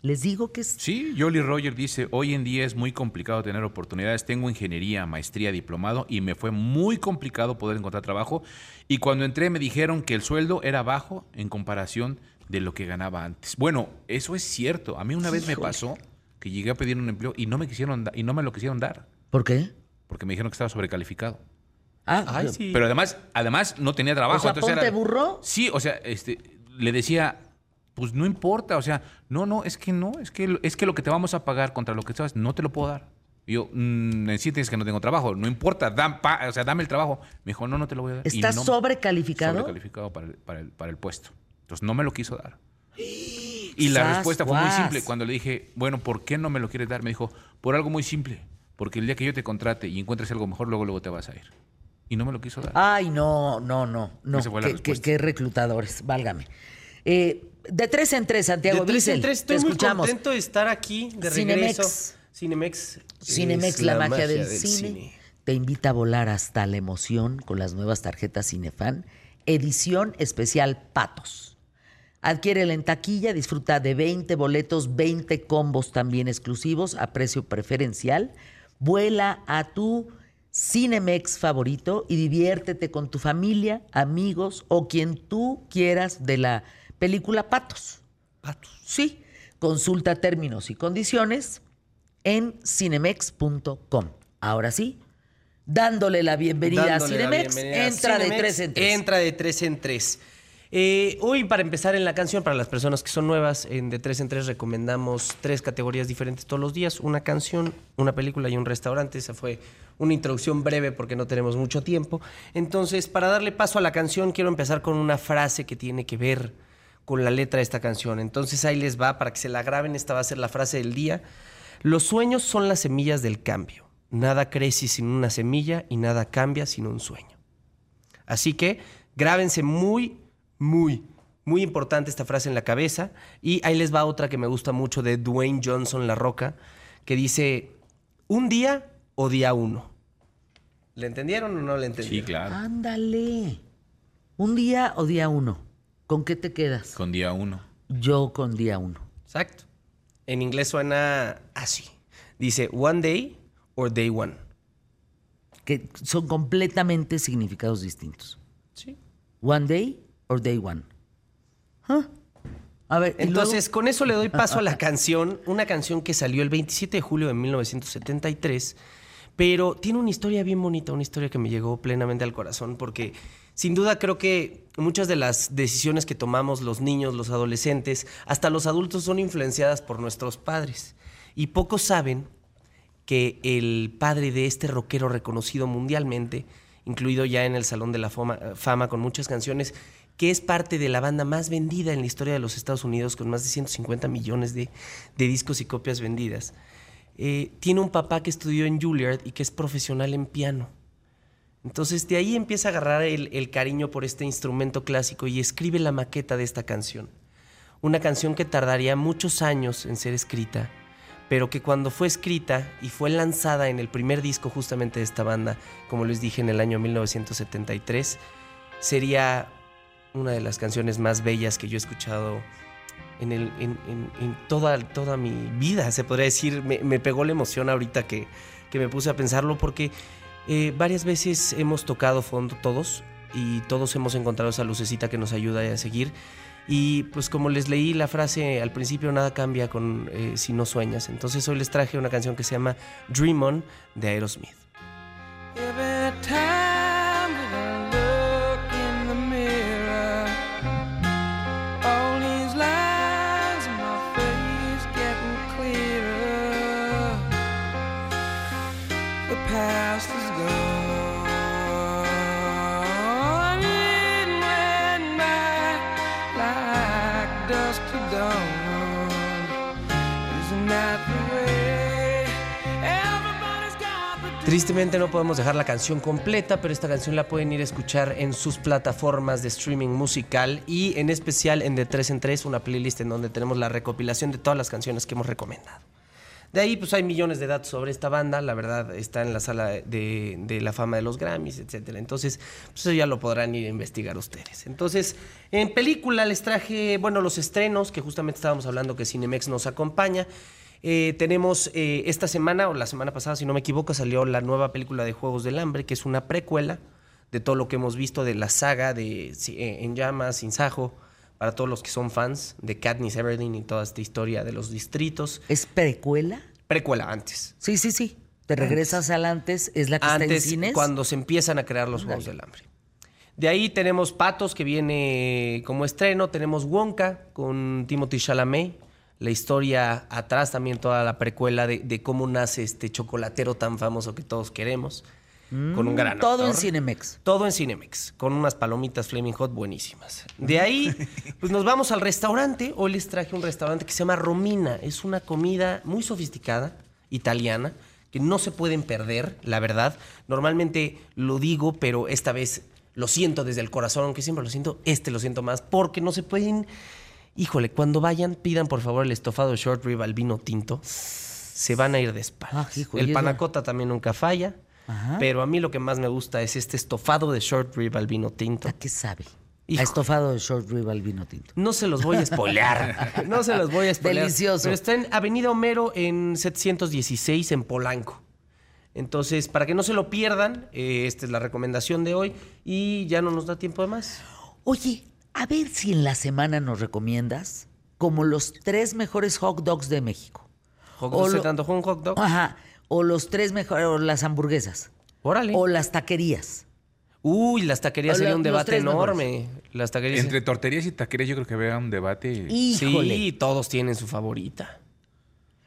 Les digo que es... Sí, Jolly Roger dice, hoy en día es muy complicado tener oportunidades. Tengo ingeniería, maestría, diplomado y me fue muy complicado poder encontrar trabajo. Y cuando entré me dijeron que el sueldo era bajo en comparación de lo que ganaba antes. Bueno, eso es cierto. A mí una vez me pasó que llegué a pedir un empleo y no me quisieron y no me lo quisieron dar ¿Por qué? porque me dijeron que estaba sobrecalificado. Ah, Ay, sí. Pero además, además no tenía trabajo. O sea, entonces ponte era- burro. Sí, o sea, este, le decía, pues no importa, o sea, no, no, es que no, es que, es que lo que te vamos a pagar contra lo que sabes, no te lo puedo dar. Y yo, mm, necesitas que no tengo trabajo, no importa, dam- pa- o sea, dame el trabajo. Me dijo, no, no te lo voy a dar. Y ¿Estás no- sobrecalificado? Sobrecalificado para el, para, el, para el puesto. Entonces no me lo quiso dar. Y la Sas, respuesta fue muy guas. simple. Cuando le dije, bueno, ¿por qué no me lo quieres dar? Me dijo, por algo muy simple. Porque el día que yo te contrate y encuentres algo mejor, luego, luego te vas a ir. Y no me lo quiso dar. Ay, no, no, no, no. Esa fue la Qué, qué- respuesta. qué reclutadores, válgame. Eh, de tres en tres, Santiago de tres Bissell, en tres, te estoy muy escuchamos. contento de estar aquí de Cinemex. regreso. Cinemex. Cinemex, la, magia, del, cine, te invita a volar hasta la emoción con las nuevas tarjetas Cinefan, edición especial Patos. Adquiérela en taquilla, disfruta de 20 boletos, 20 combos también exclusivos a precio preferencial. Vuela a tu Cinemex favorito y diviértete con tu familia, amigos o quien tú quieras de la película Patos. Patos. Sí, consulta términos y condiciones en cinemex.com. Ahora sí, dándole la bienvenida Dándole a Cinemex, bienvenida entra de tres en tres. Entra de tres en tres. Eh, hoy, para empezar en la canción, para las personas que son nuevas, en De tres en tres recomendamos tres categorías diferentes todos los días: una canción, una película y un restaurante. Esa fue una introducción breve porque no tenemos mucho tiempo. Entonces, para darle paso a la canción, quiero empezar con una frase que tiene que ver con la letra de esta canción. Entonces, ahí les va para que se la graben. Esta va a ser la frase del día. Los sueños son las semillas del cambio. Nada crece sin una semilla y nada cambia sin un sueño. Así que grábense muy, muy, muy importante esta frase en la cabeza. Y ahí les va otra que me gusta mucho de Dwayne Johnson La Roca, que dice, un día o día uno. ¿Le entendieron o no le entendieron? Sí, claro. Ándale. Un día o día uno. ¿Con qué te quedas? Con día uno. Yo con día uno. Exacto. En inglés suena así. Dice one day or day one. Que son completamente significados distintos. Sí. One day or day one. Ah. A ver, ¿y Entonces, luego? con eso le doy paso a la canción, una canción que salió el 27 de julio de 1973, pero tiene una historia bien bonita, una historia que me llegó plenamente al corazón, porque sin duda creo que muchas de las decisiones que tomamos los niños, los adolescentes, hasta los adultos son influenciadas por nuestros padres. Y pocos saben que el padre de este rockero reconocido mundialmente, incluido ya en el Salón de la Fama, con muchas canciones, que es parte de la banda más vendida en la historia de los Estados Unidos, con más de 150 millones de discos y copias vendidas. Eh, tiene un papá que estudió en Juilliard y que es profesional en piano. Entonces de ahí empieza a agarrar el, el cariño por este instrumento clásico y escribe la maqueta de esta canción. Una canción que tardaría muchos años en ser escrita, pero que cuando fue escrita y fue lanzada en el primer disco justamente de esta banda, como les dije en el año 1973, sería una de las canciones más bellas que yo he escuchado en, toda, toda mi vida, se podría decir. Me, me pegó la emoción ahorita que, que me puse a pensarlo porque eh, varias veces hemos tocado fondo todos y todos hemos encontrado esa lucecita que nos ayuda a seguir. Y pues como les leí la frase al principio, nada cambia con eh, si no sueñas. Entonces hoy les traje una canción que se llama Dream On de Aerosmith. Tristemente no podemos dejar la canción completa, pero esta canción la pueden ir a escuchar en sus plataformas de streaming musical y en especial en De 3 en 3, una playlist en donde tenemos la recopilación de todas las canciones que hemos recomendado. De ahí pues hay millones de datos sobre esta banda, la verdad está en la sala de, la fama de los Grammys, etcétera. Entonces, pues eso ya lo podrán ir a investigar ustedes. Entonces, en película les traje, bueno, los estrenos que justamente estábamos hablando que Cinemex nos acompaña. Eh, tenemos eh, esta semana, o la semana pasada, si no me equivoco, salió la nueva película de Juegos del Hambre, que es una precuela de todo lo que hemos visto de la saga de eh, En Llamas, Sin Sajo, para todos los que son fans de Katniss Everdeen y toda esta historia de los distritos. ¿Es precuela? Precuela antes. Sí, sí, sí. Te regresas al antes, es la que está en Antes, cines. cuando se empiezan a crear los Juegos del Hambre. De ahí tenemos Patos, que viene como estreno. Tenemos Wonka con Timothy Chalamet. La historia atrás también, toda la precuela de, de cómo nace este chocolatero tan famoso que todos queremos. con un gran Mm, Todo en. Cinemex. Todo en Cinemex, con unas palomitas Flaming Hot buenísimas. De ahí, pues nos vamos al restaurante. Hoy les traje un restaurante que se llama Romina. Es una comida muy sofisticada, italiana, que no se pueden perder, la verdad. Normalmente lo digo, pero esta vez lo siento desde el corazón, aunque siempre lo siento, este lo siento más, porque no se pueden... Híjole, cuando vayan, pidan por favor el estofado short rib al vino tinto. Se van a ir de espaldas. Ah, hijo, el panacota también nunca falla. Ajá. Pero a mí lo que más me gusta es este estofado de short rib al vino tinto. ¿A qué sabe? Hijo. A estofado de short rib al vino tinto. No se los voy a spoilear. no se los voy a spoilear. Delicioso. Pero está en Avenida Homero en 716 en Polanco. Entonces, para que no se lo pierdan, eh, esta es la recomendación de hoy y ya no nos da tiempo de más. Oye, a ver si en la semana nos recomiendas como los tres mejores hot dogs de México. Hot O dog, ¿se lo- te antojó un hot dog? Ajá. O los tres mejores, o las hamburguesas. Órale. O las taquerías. Uy, las taquerías sería un debate enorme. Las taquerías. Entre torterías y taquerías yo creo que vea un debate. Híjole. Sí, todos tienen su favorita.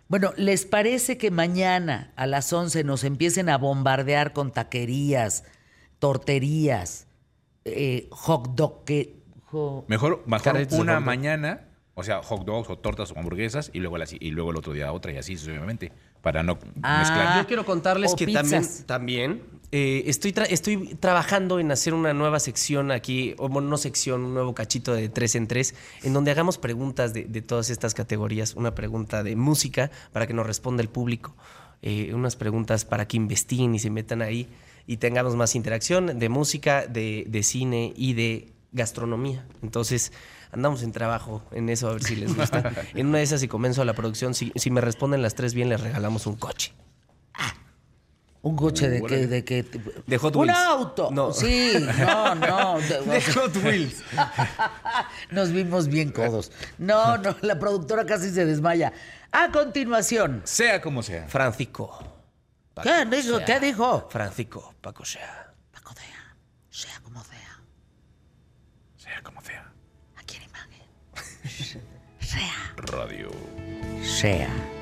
Bueno, ¿les parece que mañana a las 11 nos empiecen a bombardear con taquerías, torterías, eh, hot dog que... jo- Mejor, de una mañana, o sea, hot dogs o tortas o hamburguesas, y luego, la, y luego el otro día otra, y así sucesivamente, para no Ah. mezclar. Yo quiero contarles o que pizzas. también, también eh, estoy, tra- estoy trabajando en hacer una nueva sección aquí, o bueno, no sección, un nuevo cachito de tres en tres, en donde hagamos preguntas de, de todas estas categorías. Una pregunta de música para que nos responda el público, eh, unas preguntas para que investiguen y se metan ahí. y tengamos más interacción de música, de, de cine y de gastronomía. Entonces, andamos en trabajo en eso, a ver si les gusta. en una de esas, si comienzo la producción, si, si me responden las tres bien, les regalamos un coche. ¿Un coche de qué? De, qué? De Hot ¡Un Wheels. auto! No. Sí, no, no. De, De Hot Wheels. Nos vimos bien codos. No, no, la productora casi se desmaya. A continuación. Sea como sea. Francisco. ¿Qué dijo? ¿Qué dijo? Francisco, Paco sea. Paco sea, sea como sea. Sea como sea. Radio. Sea.